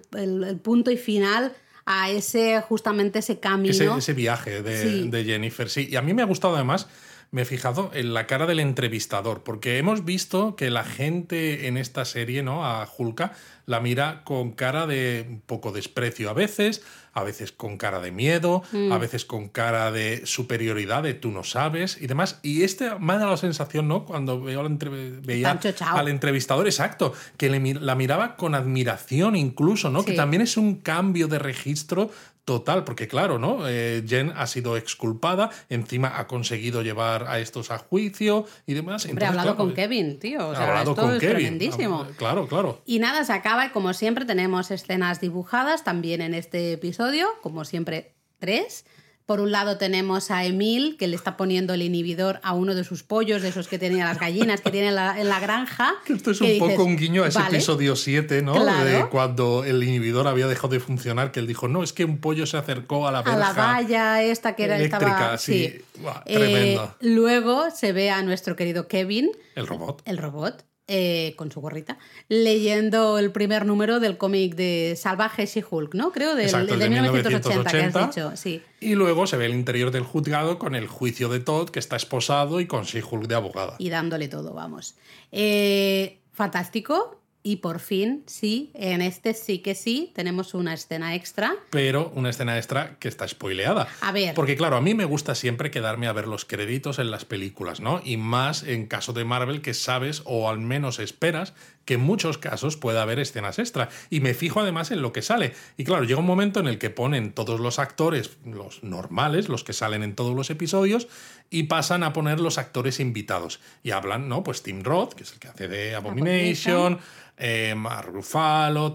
punto y final a ese, justamente ese camino. Ese, viaje de, de Jennifer, sí. Y a mí me ha gustado además me he fijado en la cara del entrevistador, porque hemos visto que la gente en esta serie, ¿no? A Julka, la mira con cara de un poco desprecio a veces, a veces con cara de miedo, a mm. veces con cara de superioridad, de tú no sabes y demás. Y este me ha dado la sensación, ¿no? Cuando veo al veía al entrevistador, exacto, que la miraba con admiración incluso, ¿no? Que también es un cambio de registro total, porque claro, ¿no? Eh, Jen ha sido exculpada, encima ha conseguido llevar a estos a juicio y demás. Hombre, ha hablado con Kevin, tío. ha hablado con Kevin. Tremendísimo. Claro, claro. Y nada, se acaba y como siempre tenemos escenas dibujadas también en este episodio, como siempre tres. Por un lado tenemos a Emil, que le está poniendo el inhibidor a uno de sus pollos, de esos que tenía las gallinas que tiene en la, granja. Esto es un poco un guiño a ese episodio 7, ¿no? De cuando el inhibidor había dejado de funcionar, que él dijo, no, es que un pollo se acercó a la verja. A la valla esta que era... Eléctrica, sí. tremendo. Eh, luego se ve a nuestro querido Kevin. El robot. El robot eh, con su gorrita, leyendo el primer número del cómic de Salvaje y Hulk, ¿no? Creo, del, de, 1980, que has dicho. Sí. Y luego se ve el interior del juzgado con el juicio de Todd, que está esposado, y con She-Hulk de abogada. Y dándole todo, vamos. Eh, fantástico. Y por fin, sí, en este sí que sí, tenemos una escena extra. Pero una escena extra que está spoileada. A ver. Porque claro, a mí me gusta siempre quedarme a ver los créditos en las películas, ¿no? Y más en caso de Marvel que sabes o al menos esperas que en muchos casos pueda haber escenas extra. Y me fijo además en lo que sale. Y claro, llega un momento en el que ponen todos los actores, los normales, los que salen en todos los episodios, y pasan a poner los actores invitados. Y hablan, ¿no? Pues Tim Roth, que es el que hace de Abomination eh,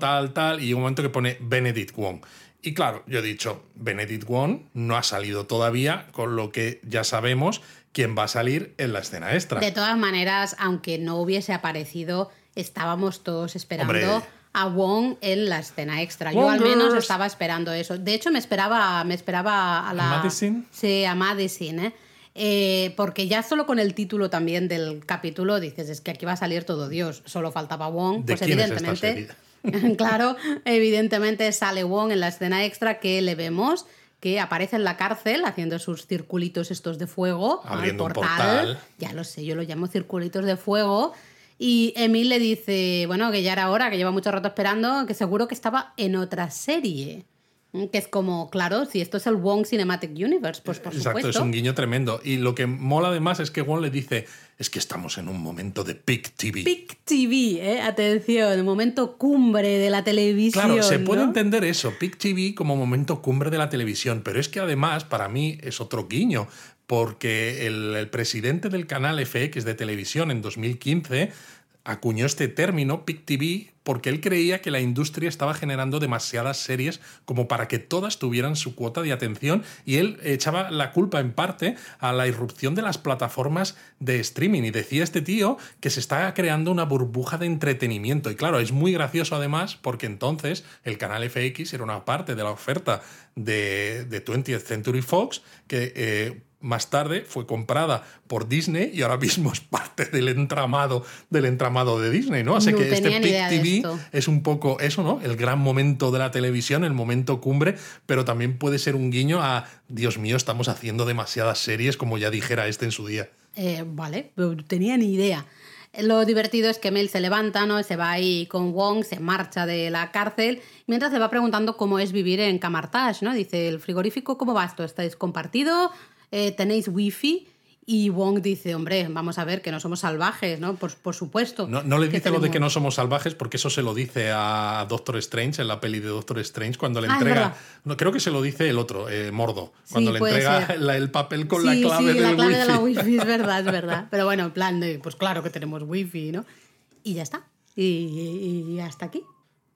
tal, tal, y un momento que pone Benedict Wong. Y claro, yo he dicho, Benedict Wong no ha salido todavía, con lo que ya sabemos quién va a salir en la escena extra. De todas maneras, aunque no hubiese aparecido, estábamos todos esperando a Wong en la escena extra. Yo al menos estaba esperando eso. De hecho, me esperaba, me esperaba a la. ¿A Madison? Sí, a Madison, ¿eh? Eh, porque ya solo con el título también del capítulo dices, es que aquí va a salir todo Dios, solo faltaba Wong, pues evidentemente, claro, evidentemente sale Wong en la escena extra que le vemos que aparece en la cárcel haciendo sus circulitos estos de fuego Abriendo al portal. Ya lo sé, yo lo llamo circulitos de fuego. Y Emil le dice, bueno, que ya era hora, que lleva mucho rato esperando, que seguro que estaba en otra serie. Que es como, claro, si esto es el Wong Cinematic Universe, pues por Exacto, es un guiño tremendo. Y lo que mola además es que Wong le dice, es que estamos en un momento de Peak TV. Peak TV, ¿eh? atención, el momento cumbre de la televisión. Claro, se puede entender eso, Peak TV como momento cumbre de la televisión, pero es que además para mí es otro guiño, porque el, el presidente del canal FX de televisión en 2015 acuñó este término, Peak TV, porque él creía que la industria estaba generando demasiadas series como para que todas tuvieran su cuota de atención y él echaba la culpa en parte a la irrupción de las plataformas de streaming. Y decía este tío que se está creando una burbuja de entretenimiento. Y claro, es muy gracioso además porque entonces el canal FX era una parte de la oferta de, de 20th Century Fox que eh, más tarde fue comprada por Disney y ahora mismo es parte del entramado del entramado de Disney, ¿no? Así que este Pick TV es un poco eso, ¿no? El gran momento de la televisión, el momento cumbre, pero también puede ser un guiño a Dios mío, estamos haciendo demasiadas series, como ya dijera este en su día. Eh, vale, no tenía ni idea. Lo divertido es que Mel se levanta, ¿no? Se va ahí con Wong, se marcha de la cárcel, mientras se va preguntando cómo es vivir en Camartage, ¿no? Dice, ¿el frigorífico cómo va esto? ¿Estáis compartido? Eh, tenéis wifi. Y Wong dice, hombre, vamos a ver que no somos salvajes, ¿no? Por, por supuesto. No, no le dice lo de que no somos salvajes porque eso se lo dice a Doctor Strange en la peli de Doctor Strange cuando le ah, entrega... No, creo que se lo dice el otro, eh, Mordo, cuando le entrega el papel con la clave sí, la clave de la wifi, es verdad, es verdad. Pero bueno, en plan de, pues claro que tenemos wifi, ¿no? Y ya está. Y, hasta aquí.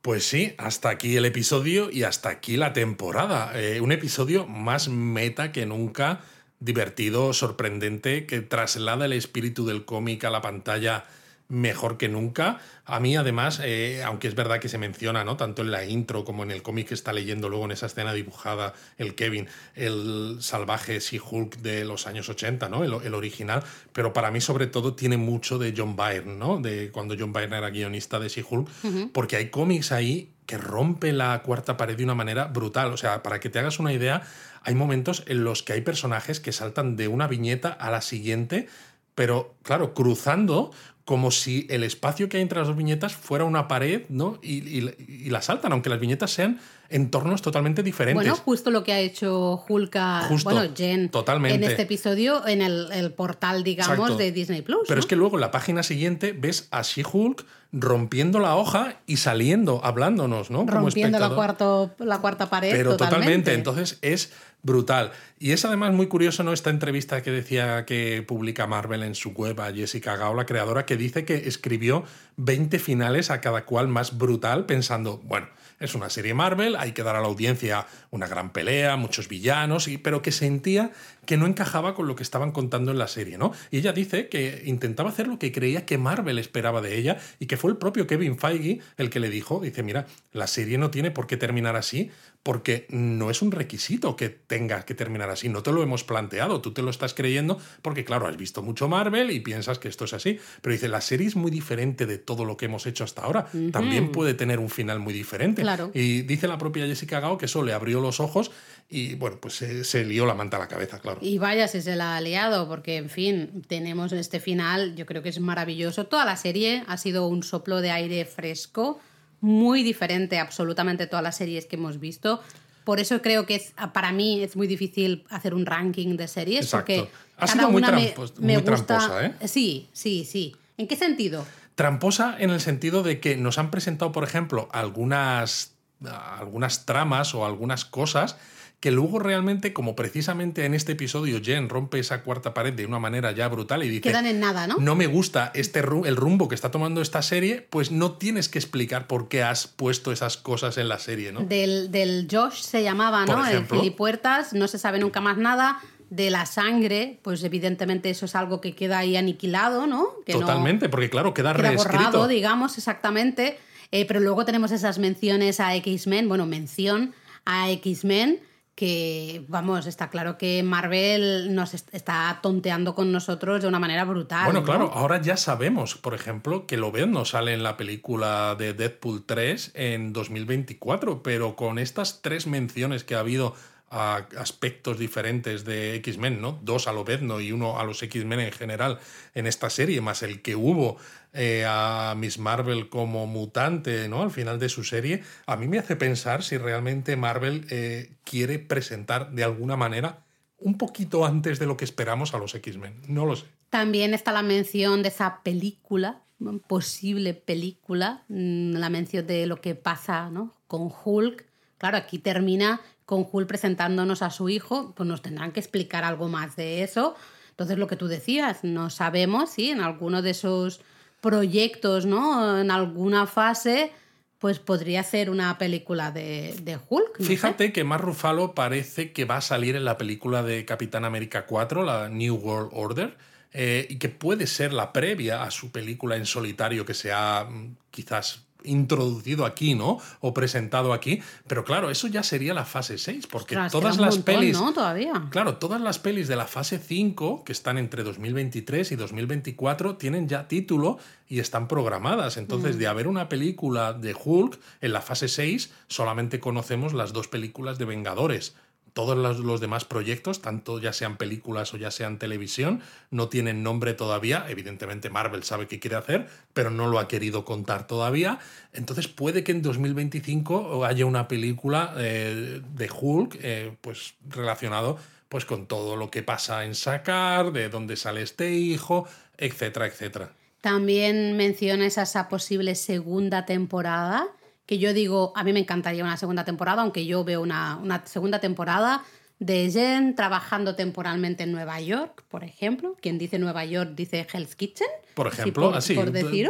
Pues sí, hasta aquí el episodio y hasta aquí la temporada. Eh, un episodio más meta que nunca divertido, sorprendente, que traslada el espíritu del cómic a la pantalla mejor que nunca. A mí, además, eh, aunque es verdad que se menciona, ¿no? Tanto en la intro como en el cómic que está leyendo luego en esa escena dibujada, el Kevin, el salvaje She-Hulk de los años 80, ¿no? El, original. Pero para mí, sobre todo, tiene mucho de John Byrne, ¿no? De cuando John Byrne era guionista de She-Hulk. Porque hay cómics ahí que rompe la cuarta pared de una manera brutal. O sea, para que te hagas una idea, hay momentos en los que hay personajes que saltan de una viñeta a la siguiente, pero claro, cruzando como si el espacio que hay entre las dos viñetas fuera una pared, ¿no? Y, la saltan, aunque las viñetas sean entornos totalmente diferentes. Bueno, justo lo que ha hecho Hulka, bueno, Jen, totalmente. en este episodio, en el, portal, digamos, de Disney Plus. Pero es que luego en la página siguiente ves a She-Hulk rompiendo la hoja y saliendo, hablándonos, ¿no? Rompiendo la, cuarto, la cuarta pared. Pero totalmente. Entonces es brutal. Y es además muy curioso, ¿no? Esta entrevista que decía que publica Marvel en su web a Jessica Gao, la creadora, que dice que escribió 20 finales a cada cual más brutal, pensando, bueno, es una serie Marvel, hay que dar a la audiencia una gran pelea, muchos villanos, y, pero que sentía que no encajaba con lo que estaban contando en la serie, ¿no? Y ella dice que intentaba hacer lo que creía que Marvel esperaba de ella y que fue el propio Kevin Feige el que le dijo, dice, mira, la serie no tiene por qué terminar así porque no es un requisito que tenga que terminar así, no te lo hemos planteado, tú te lo estás creyendo porque claro, has visto mucho Marvel y piensas que esto es así, pero dice, la serie es muy diferente de todo lo que hemos hecho hasta ahora, también puede tener un final muy diferente. Y dice la propia Jessica Gao que eso le abrió los ojos y bueno, pues se, lió la manta a la cabeza, claro. Y vaya si se la ha liado, porque en fin, tenemos este final, yo creo que es maravilloso. Toda la serie ha sido un soplo de aire fresco muy diferente absolutamente todas las series que hemos visto. Por eso creo que es, para mí es muy difícil hacer un ranking de series. Porque ha sido muy, tramposa, ¿eh? Sí, sí, sí. ¿En qué sentido? Tramposa en el sentido de que nos han presentado, por ejemplo, algunas, algunas tramas o algunas cosas que luego realmente, como precisamente en este episodio Jen rompe esa cuarta pared de una manera ya brutal y dice... Quedan en nada, ¿no? No me gusta este el rumbo que está tomando esta serie, pues no tienes que explicar por qué has puesto esas cosas en la serie, ¿no? Del, del Josh se llamaba, ¿no? el Filipuertas, no se sabe nunca más nada de la sangre, pues evidentemente eso es algo que queda ahí aniquilado, ¿no? Totalmente, porque claro, queda, queda borrado, digamos, exactamente. Eh, pero luego tenemos esas menciones a X-Men, bueno, mención a X-Men, que, vamos, está claro que Marvel nos está tonteando con nosotros de una manera brutal. Bueno, claro, ahora ya sabemos, por ejemplo, que lo no sale en la película de Deadpool 3 en 2024, pero con estas tres menciones que ha habido a aspectos diferentes de X-Men, ¿no? Dos a lo ¿no? y uno a los X-Men en general en esta serie, más el que hubo eh, a Miss Marvel como mutante, ¿no? Al final de su serie, a mí me hace pensar si realmente Marvel eh, quiere presentar de alguna manera un poquito antes de lo que esperamos a los X-Men. No lo sé. También está la mención de esa película, posible película, mm, la mención de lo que pasa ¿no? con Hulk. Claro, aquí termina con presentándonos a su hijo, pues nos tendrán que explicar algo más de eso. Entonces, lo que tú decías, no sabemos si en alguno de esos proyectos, ¿no? En alguna fase, pues podría ser una película de, Hulk. Fíjate que Mar Ruffalo parece que va a salir en la película de Capitán América 4, la New World Order, eh, y que puede ser la previa a su película en solitario que se ha mm, quizás introducido aquí, ¿no? O presentado aquí. Pero claro, eso ya sería la fase 6, porque todas las pelis. ¿no? Todavía. Claro, todas las pelis de la fase 5, que están entre 2023 y 2024, tienen ya título y están programadas. Entonces, mm. de haber una película de Hulk en la fase 6, solamente conocemos las dos películas de Vengadores todos los, demás proyectos, tanto ya sean películas o ya sean televisión, no tienen nombre todavía. Evidentemente Marvel sabe qué quiere hacer, pero no lo ha querido contar todavía. Entonces puede que en 2025 haya una película eh, de Hulk eh, pues, relacionado pues, con todo lo que pasa en Sacar, de dónde sale este hijo, etcétera, etcétera. También mencionas esa posible segunda temporada que yo digo, a mí me encantaría una segunda temporada, aunque yo veo una, una segunda temporada de Jen trabajando temporalmente en Nueva York, por ejemplo. Quien dice Nueva York dice Hell's Kitchen. Por ejemplo, así. Por decir,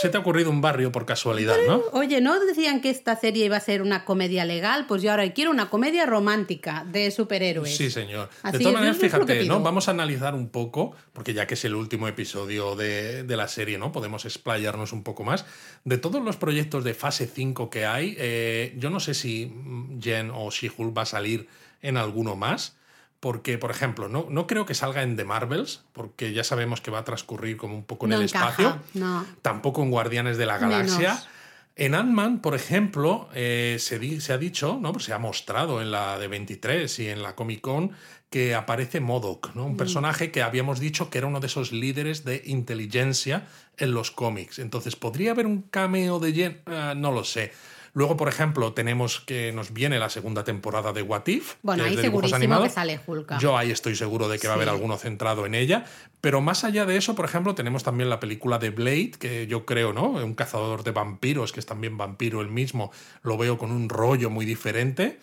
Se te ha ocurrido un barrio por casualidad, ¿no? Oye, ¿no decían que esta serie iba a ser una comedia legal? Pues yo ahora quiero una comedia romántica de superhéroes. Sí, señor. de todas maneras, fíjate, ¿no? Vamos a analizar un poco, porque ya que es el último episodio de, de, la serie, ¿no? Podemos explayarnos un poco más. De todos los proyectos de fase 5 que hay, eh, yo no sé si Jen o She-Hulk va a salir en alguno más porque, por ejemplo, no, no creo que salga en The Marvels, porque ya sabemos que va a transcurrir como un poco en el espacio. Tampoco en Guardianes de la Galaxia. En Ant-Man, por ejemplo, eh, se, se, ha dicho, ¿no? Pues se ha mostrado en la de 23 y en la Comic Con que aparece Modoc, ¿no? un mm. personaje que habíamos dicho que era uno de esos líderes de inteligencia en los cómics. Entonces, ¿podría haber un cameo de Jen? Eh, no lo sé. Luego, por ejemplo, tenemos que nos viene la segunda temporada de What If. Bueno, ahí segurísimo que sale Hulk. Yo ahí estoy seguro de que va a haber alguno centrado en ella. Pero más allá de eso, por ejemplo, tenemos también la película de Blade, que yo creo, ¿no? Un cazador de vampiros, que es también vampiro el mismo, lo veo con un rollo muy diferente.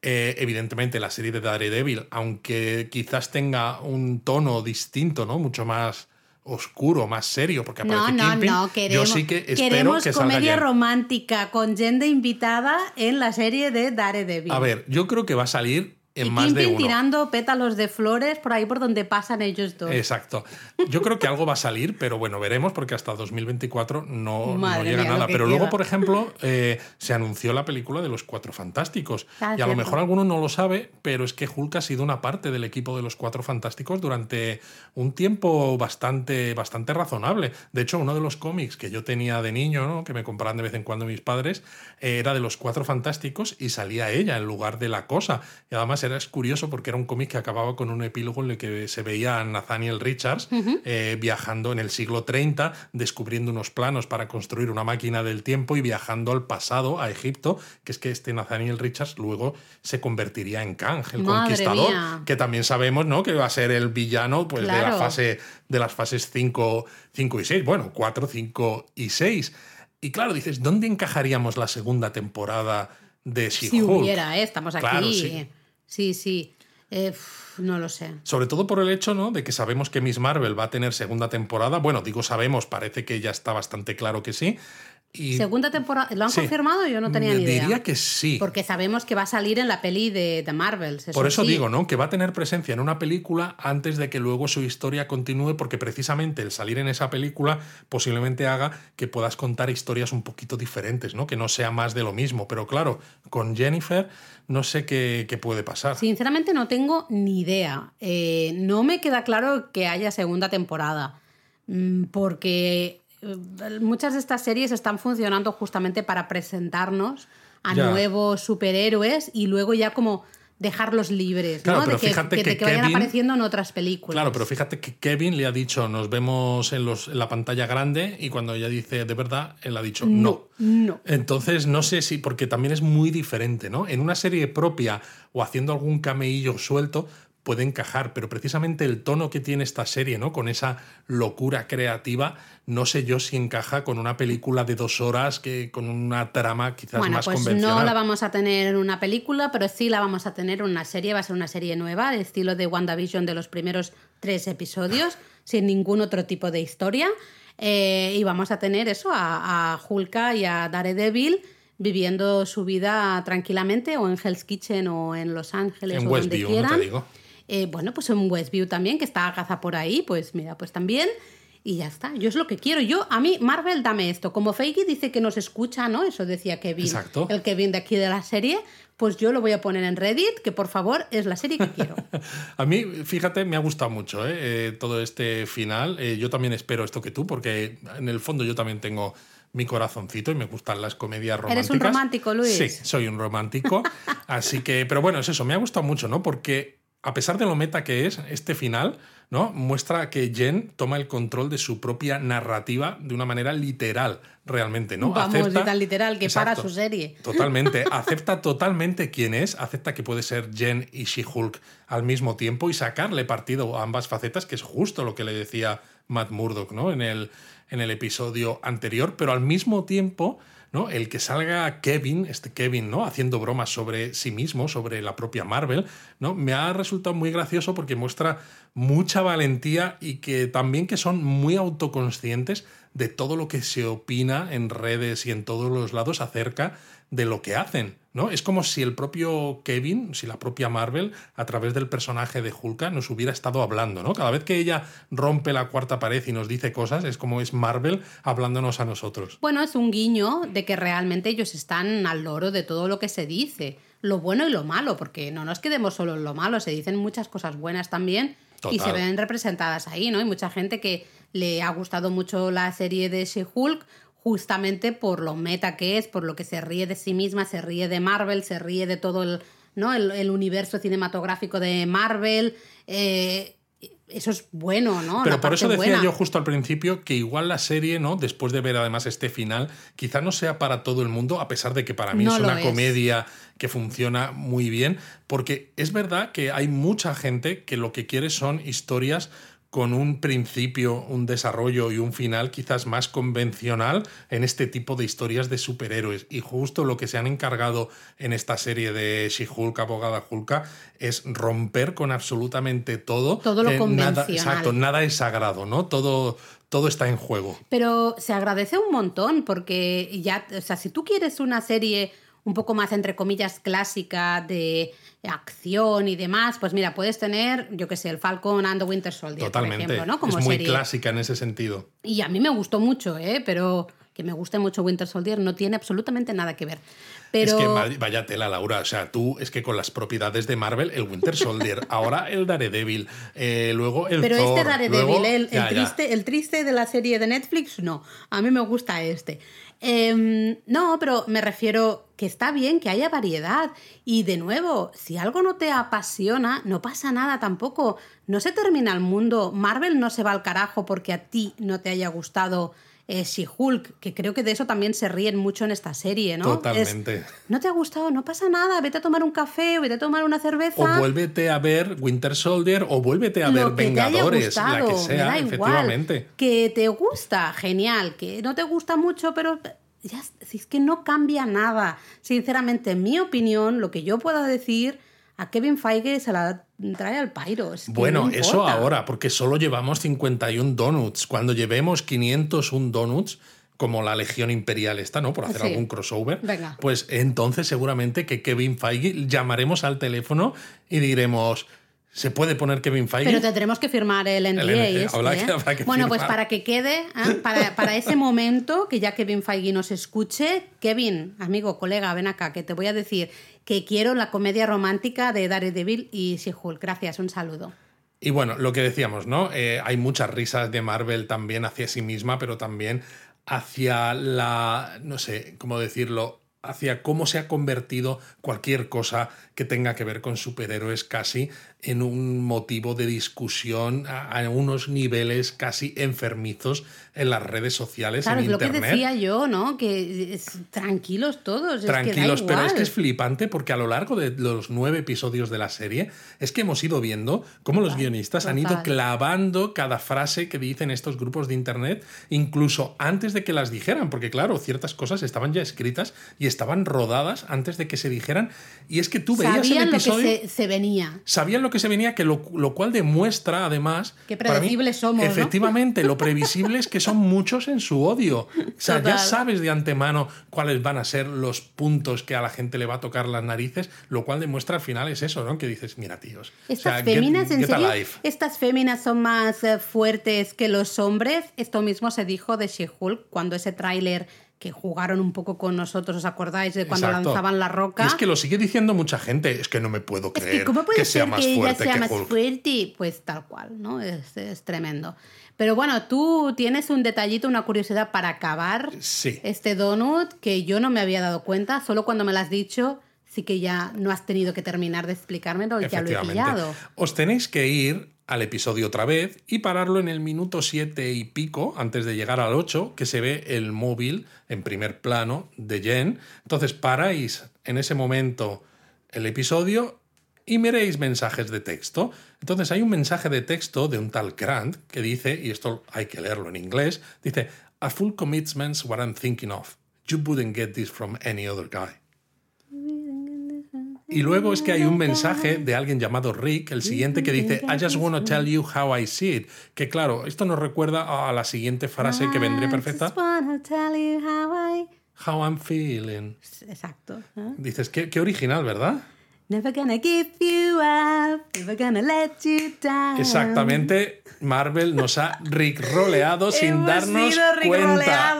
Eh, evidentemente la serie de Daredevil, aunque quizás tenga un tono distinto, ¿no? Mucho más oscuro, más serio, porque aparece no, no, no, queremos, yo sí que espero queremos que comedia romántica con gente invitada en la serie de Daredevil. A ver, yo creo que va a salir en más de tirando pétalos de flores por ahí por donde pasan ellos dos. Exacto. Yo creo que algo va a salir, pero bueno, veremos porque hasta 2024 no, no llega nada. Pero luego, por ejemplo, eh, se anunció la película de los Cuatro Fantásticos. Ah, y a lo mejor alguno no lo sabe, pero es que Hulk ha sido una parte del equipo de los Cuatro Fantásticos durante un tiempo bastante, bastante razonable. De hecho, uno de los cómics que yo tenía de niño, ¿no? que me compraban de vez en cuando mis padres, eh, era de los Cuatro Fantásticos y salía ella en lugar de la cosa. Y además era curioso porque era un cómic que acababa con un epílogo en el que se veía a Nathaniel Richards eh, viajando en el siglo 30, descubriendo unos planos para construir una máquina del tiempo y viajando al pasado, a Egipto, que es que este Nathaniel Richards luego se convertiría en Kang, el conquistador, que también sabemos ¿no? que va a ser el villano pues, de, la fase, de las fases 5, 5 y 6, bueno, 4, 5 y 6. Y claro, dices, ¿dónde encajaríamos la segunda temporada de She-Hulk? Si hubiera, ¿eh? estamos aquí. Sí, sí. Eh, no lo sé. Sobre todo por el hecho ¿no? de que sabemos que Miss Marvel va a tener segunda temporada. Bueno, digo sabemos, parece que ya está bastante claro que sí. Segunda temporada, ¿lo han confirmado? Yo no tenía ni idea. Diría que sí. Porque sabemos que va a salir en la peli de, The Marvel. Por eso digo, ¿no? Que va a tener presencia en una película antes de que luego su historia continúe, porque precisamente el salir en esa película posiblemente haga que puedas contar historias un poquito diferentes, ¿no? Que no sea más de lo mismo. Pero claro, con Jennifer no sé qué, puede pasar. Sinceramente no tengo ni idea. Eh, no me queda claro que haya segunda temporada. Mm, porque muchas de estas series están funcionando justamente para presentarnos a nuevos superhéroes y luego ya como dejarlos libres, ¿no? de que, que, vayan apareciendo en otras películas. Claro, pero fíjate que Kevin le ha dicho, nos vemos en, los, en la pantalla grande, y cuando ella dice de verdad, él ha dicho no. No. Entonces, no sé si, porque también es muy diferente, ¿no? En una serie propia o haciendo algún cameillo suelto, puede encajar, pero precisamente el tono que tiene esta serie, ¿no? Con esa locura creativa, no sé yo si encaja con una película de dos horas que con una trama quizás bueno, más pues convencional. No la vamos a tener en una película, pero sí la vamos a tener en una serie. Va a ser una serie nueva, de estilo de WandaVision de los primeros tres episodios, sin ningún otro tipo de historia. Eh, y vamos a tener eso a, a Hulka y a Daredevil viviendo su vida tranquilamente o en Hell's Kitchen o en Los Ángeles en o Westview, donde quieran. no te digo. Eh, bueno, pues en Westview también, que está Agatha por ahí, pues mira, pues también. Y ya está, yo es lo que quiero. Yo, a mí, Marvel, dame esto. Como Feige dice que nos escucha, ¿no? Eso decía Kevin. Exacto. El Kevin de aquí de la serie. Pues yo lo voy a poner en Reddit, que por favor es la serie que quiero. a mí, fíjate, me ha gustado mucho ¿eh? Eh, todo este final. yo también espero esto que tú, porque en el fondo yo también tengo mi corazoncito y me gustan las comedias románticas. ¿Eres un romántico, Luis? Sí, soy un romántico. así que, pero bueno, es eso, me ha gustado mucho, ¿no? Porque a pesar de lo meta que es, este final ¿no? muestra que Jen toma el control de su propia narrativa de una manera literal, realmente, ¿no? Vamos, acepta, tan literal que para su serie. Totalmente. acepta totalmente quién es, acepta que puede ser Jen y She-Hulk al mismo tiempo y sacarle partido a ambas facetas, que es justo lo que le decía Matt Murdock, ¿no? En el, en el episodio anterior, pero al mismo tiempo ¿no? El que salga Kevin, este Kevin, ¿no? Haciendo bromas sobre sí mismo, sobre la propia Marvel, ¿no? Me ha resultado muy gracioso porque muestra mucha valentía y que también que son muy autoconscientes de todo lo que se opina en redes y en todos los lados acerca de lo que hacen. ¿No? Es como si el propio Kevin, si la propia Marvel, a través del personaje de Hulka, nos hubiera estado hablando. ¿no? Cada vez que ella rompe la cuarta pared y nos dice cosas, es como es Marvel hablándonos a nosotros. Bueno, es un guiño de que realmente ellos están al loro de todo lo que se dice, lo bueno y lo malo, porque no nos quedemos solo en lo malo, se dicen muchas cosas buenas también y se ven representadas ahí, ¿no? Hay mucha gente que le ha gustado mucho la serie de She-Hulk justamente por lo meta que es, por lo que se ríe de sí misma, se ríe de Marvel, se ríe de todo el, ¿no? el, universo cinematográfico de Marvel. Eh, eso es bueno, ¿no? Pero por eso decía yo justo al principio que igual la serie, ¿no? Después de ver además este final, quizá no sea para todo el mundo, a pesar de que para mí es una comedia que funciona muy bien, porque es verdad que hay mucha gente que lo que quiere son historias con un principio, un desarrollo y un final quizás más convencional en este tipo de historias de superhéroes. Y justo lo que se han encargado en esta serie de She-Hulk, abogada Hulka, es romper con absolutamente todo. Todo lo convencional. Nada, exacto, nada es sagrado, ¿no? Todo, todo está en juego. Pero se agradece un montón porque ya, o sea, si tú quieres una serie un poco más, entre comillas, clásica de acción y demás, pues mira, puedes tener, yo que sé, el Falcon and the Winter Soldier, Totalmente. por ejemplo, ¿no? Como es muy clásica en ese sentido. Y a mí me gustó mucho, ¿eh? Pero que me guste mucho Winter Soldier no tiene absolutamente nada que ver. Pero... Es que vaya tela, Laura. O sea, tú es que con las propiedades de Marvel, el Winter Soldier, ahora el Daredevil, eh, luego el Pero este Daredevil, el, triste, el triste de la serie de Netflix, no. A mí me gusta este. Em, no, pero me refiero que está bien que haya variedad. Y de nuevo, si algo no te apasiona, no pasa nada tampoco. No se termina el mundo. Marvel no se va al carajo porque a ti no te haya gustado eh, She-Hulk, que creo que de eso también se ríen mucho en esta serie, ¿no? Totalmente. no te ha gustado, no pasa nada, vete a tomar un café o vete a tomar una cerveza. O vuélvete a ver Winter Soldier o vuélvete a ver Vengadores, la que sea, efectivamente. que te gusta, genial, que no te gusta mucho, pero ya, es que no cambia nada. Sinceramente, en mi opinión, lo que yo puedo decir, a Kevin Feige se la trae al pairo. bueno, eso ahora, porque solo llevamos 51 donuts. Cuando llevemos 501 donuts, como la Legión Imperial está, ¿no? Por hacer algún crossover. Pues entonces seguramente que Kevin Feige llamaremos al teléfono y diremos se puede poner Kevin Feige. Pero tendremos que firmar el NDA. este, ¿eh? bueno, pues para que quede, ¿eh? para, para, ese momento que ya Kevin Feige nos escuche, Kevin, amigo, colega, ven acá, que te voy a decir que quiero la comedia romántica de Daredevil y She-Hulk. Gracias, un saludo. Y bueno, lo que decíamos, ¿no? Eh, hay muchas risas de Marvel también hacia sí misma, pero también hacia la, no sé, ¿cómo decirlo? hacia cómo se ha convertido cualquier cosa que tenga que ver con superhéroes casi en un motivo de discusión a, unos niveles casi enfermizos en las redes sociales, claro, en es internet. lo que decía yo, ¿no? Que tranquilos todos. Tranquilos, es que pero es que es flipante porque a lo largo de los nueve episodios de la serie es que hemos ido viendo cómo los guionistas han ido clavando cada frase que dicen estos grupos de internet, incluso antes de que las dijeran, porque claro, ciertas cosas estaban ya escritas y estaban rodadas antes de que se dijeran. Y es que tú veías Sabían el episodio. Lo que se, venía. Sabían lo que se venía, que lo, cual demuestra además. Qué predecibles somos. Efectivamente, lo previsible es que son muchos en su odio. O sea, ya sabes de antemano cuáles van a ser los puntos que a la gente le va a tocar las narices, lo cual demuestra al final es eso, ¿no? Que dices, mira, tíos. Estas féminas, ¿en serio? Estas féminas son más eh, fuertes que los hombres. Esto mismo se dijo de She-Hulk cuando ese tráiler que jugaron un poco con nosotros, ¿os acordáis de cuando lanzaban la roca? es que lo sigue diciendo mucha gente, es que no me puedo creer que, ¿cómo puede sea más fuerte sea que más fuerte? Pues tal cual, ¿no? Es, es, tremendo. Pero bueno, tú tienes un detallito, una curiosidad para acabar sí. este donut que yo no me había dado cuenta, solo cuando me lo has dicho sí que ya no has tenido que terminar de explicármelo y ya lo he pillado. Os tenéis que ir al episodio otra vez y pararlo en el minuto 7 y pico, antes de llegar al 8, que se ve el móvil en primer plano de Jen. Entonces paráis en ese momento el episodio y miréis mensajes de texto. Entonces hay un mensaje de texto de un tal Grant que dice, y esto hay que leerlo en inglés, dice, A full commitment's what I'm thinking of. You wouldn't get this from any other guy. Y luego es que hay un mensaje de alguien llamado Rick, el siguiente, que dice, I just want to tell you how I see it. Que claro, esto nos recuerda a la siguiente frase que vendría perfecta. How I'm feeling. Exacto. Dices, qué, qué original, ¿verdad? Never gonna give you up, never gonna let you down. Exactamente, Marvel nos ha rickroleado sin darnos cuenta.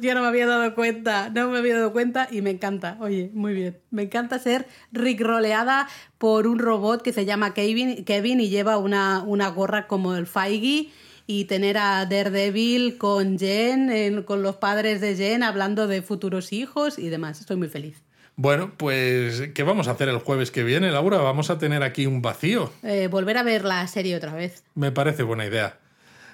Yo no me había dado cuenta, no me había dado cuenta y me encanta. Oye, muy bien. Me encanta ser rickroleada por un robot que se llama Kevin, Kevin y lleva una, una gorra como el Feige y tener a Daredevil con Jen, con los padres de Jen hablando de futuros hijos y demás. Estoy muy feliz. Bueno, pues, ¿qué vamos a hacer el jueves que viene, Laura? Vamos a tener aquí un vacío. Eh, volver a ver la serie otra vez. Me parece buena idea.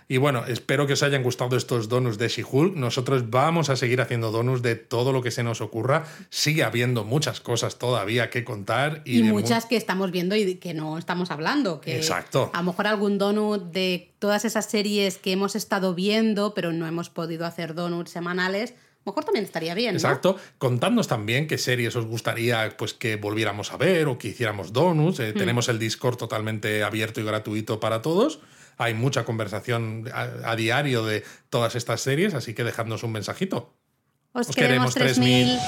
Y bueno, espero que os hayan gustado estos donuts de She-Hulk. Nosotros vamos a seguir haciendo donuts de todo lo que se nos ocurra. Sigue habiendo muchas cosas todavía que contar. Y, muchas que estamos viendo y que no estamos hablando. Que Exacto. A lo mejor algún donut de todas esas series que hemos estado viendo, pero no hemos podido hacer donuts semanales mejor también estaría bien. Exacto. Contadnos también qué series os gustaría pues, que volviéramos a ver o que hiciéramos donuts. Eh, hmm. Tenemos el Discord totalmente abierto y gratuito para todos. Hay mucha conversación a, diario de todas estas series, así que dejadnos un mensajito. Os, queremos 3000.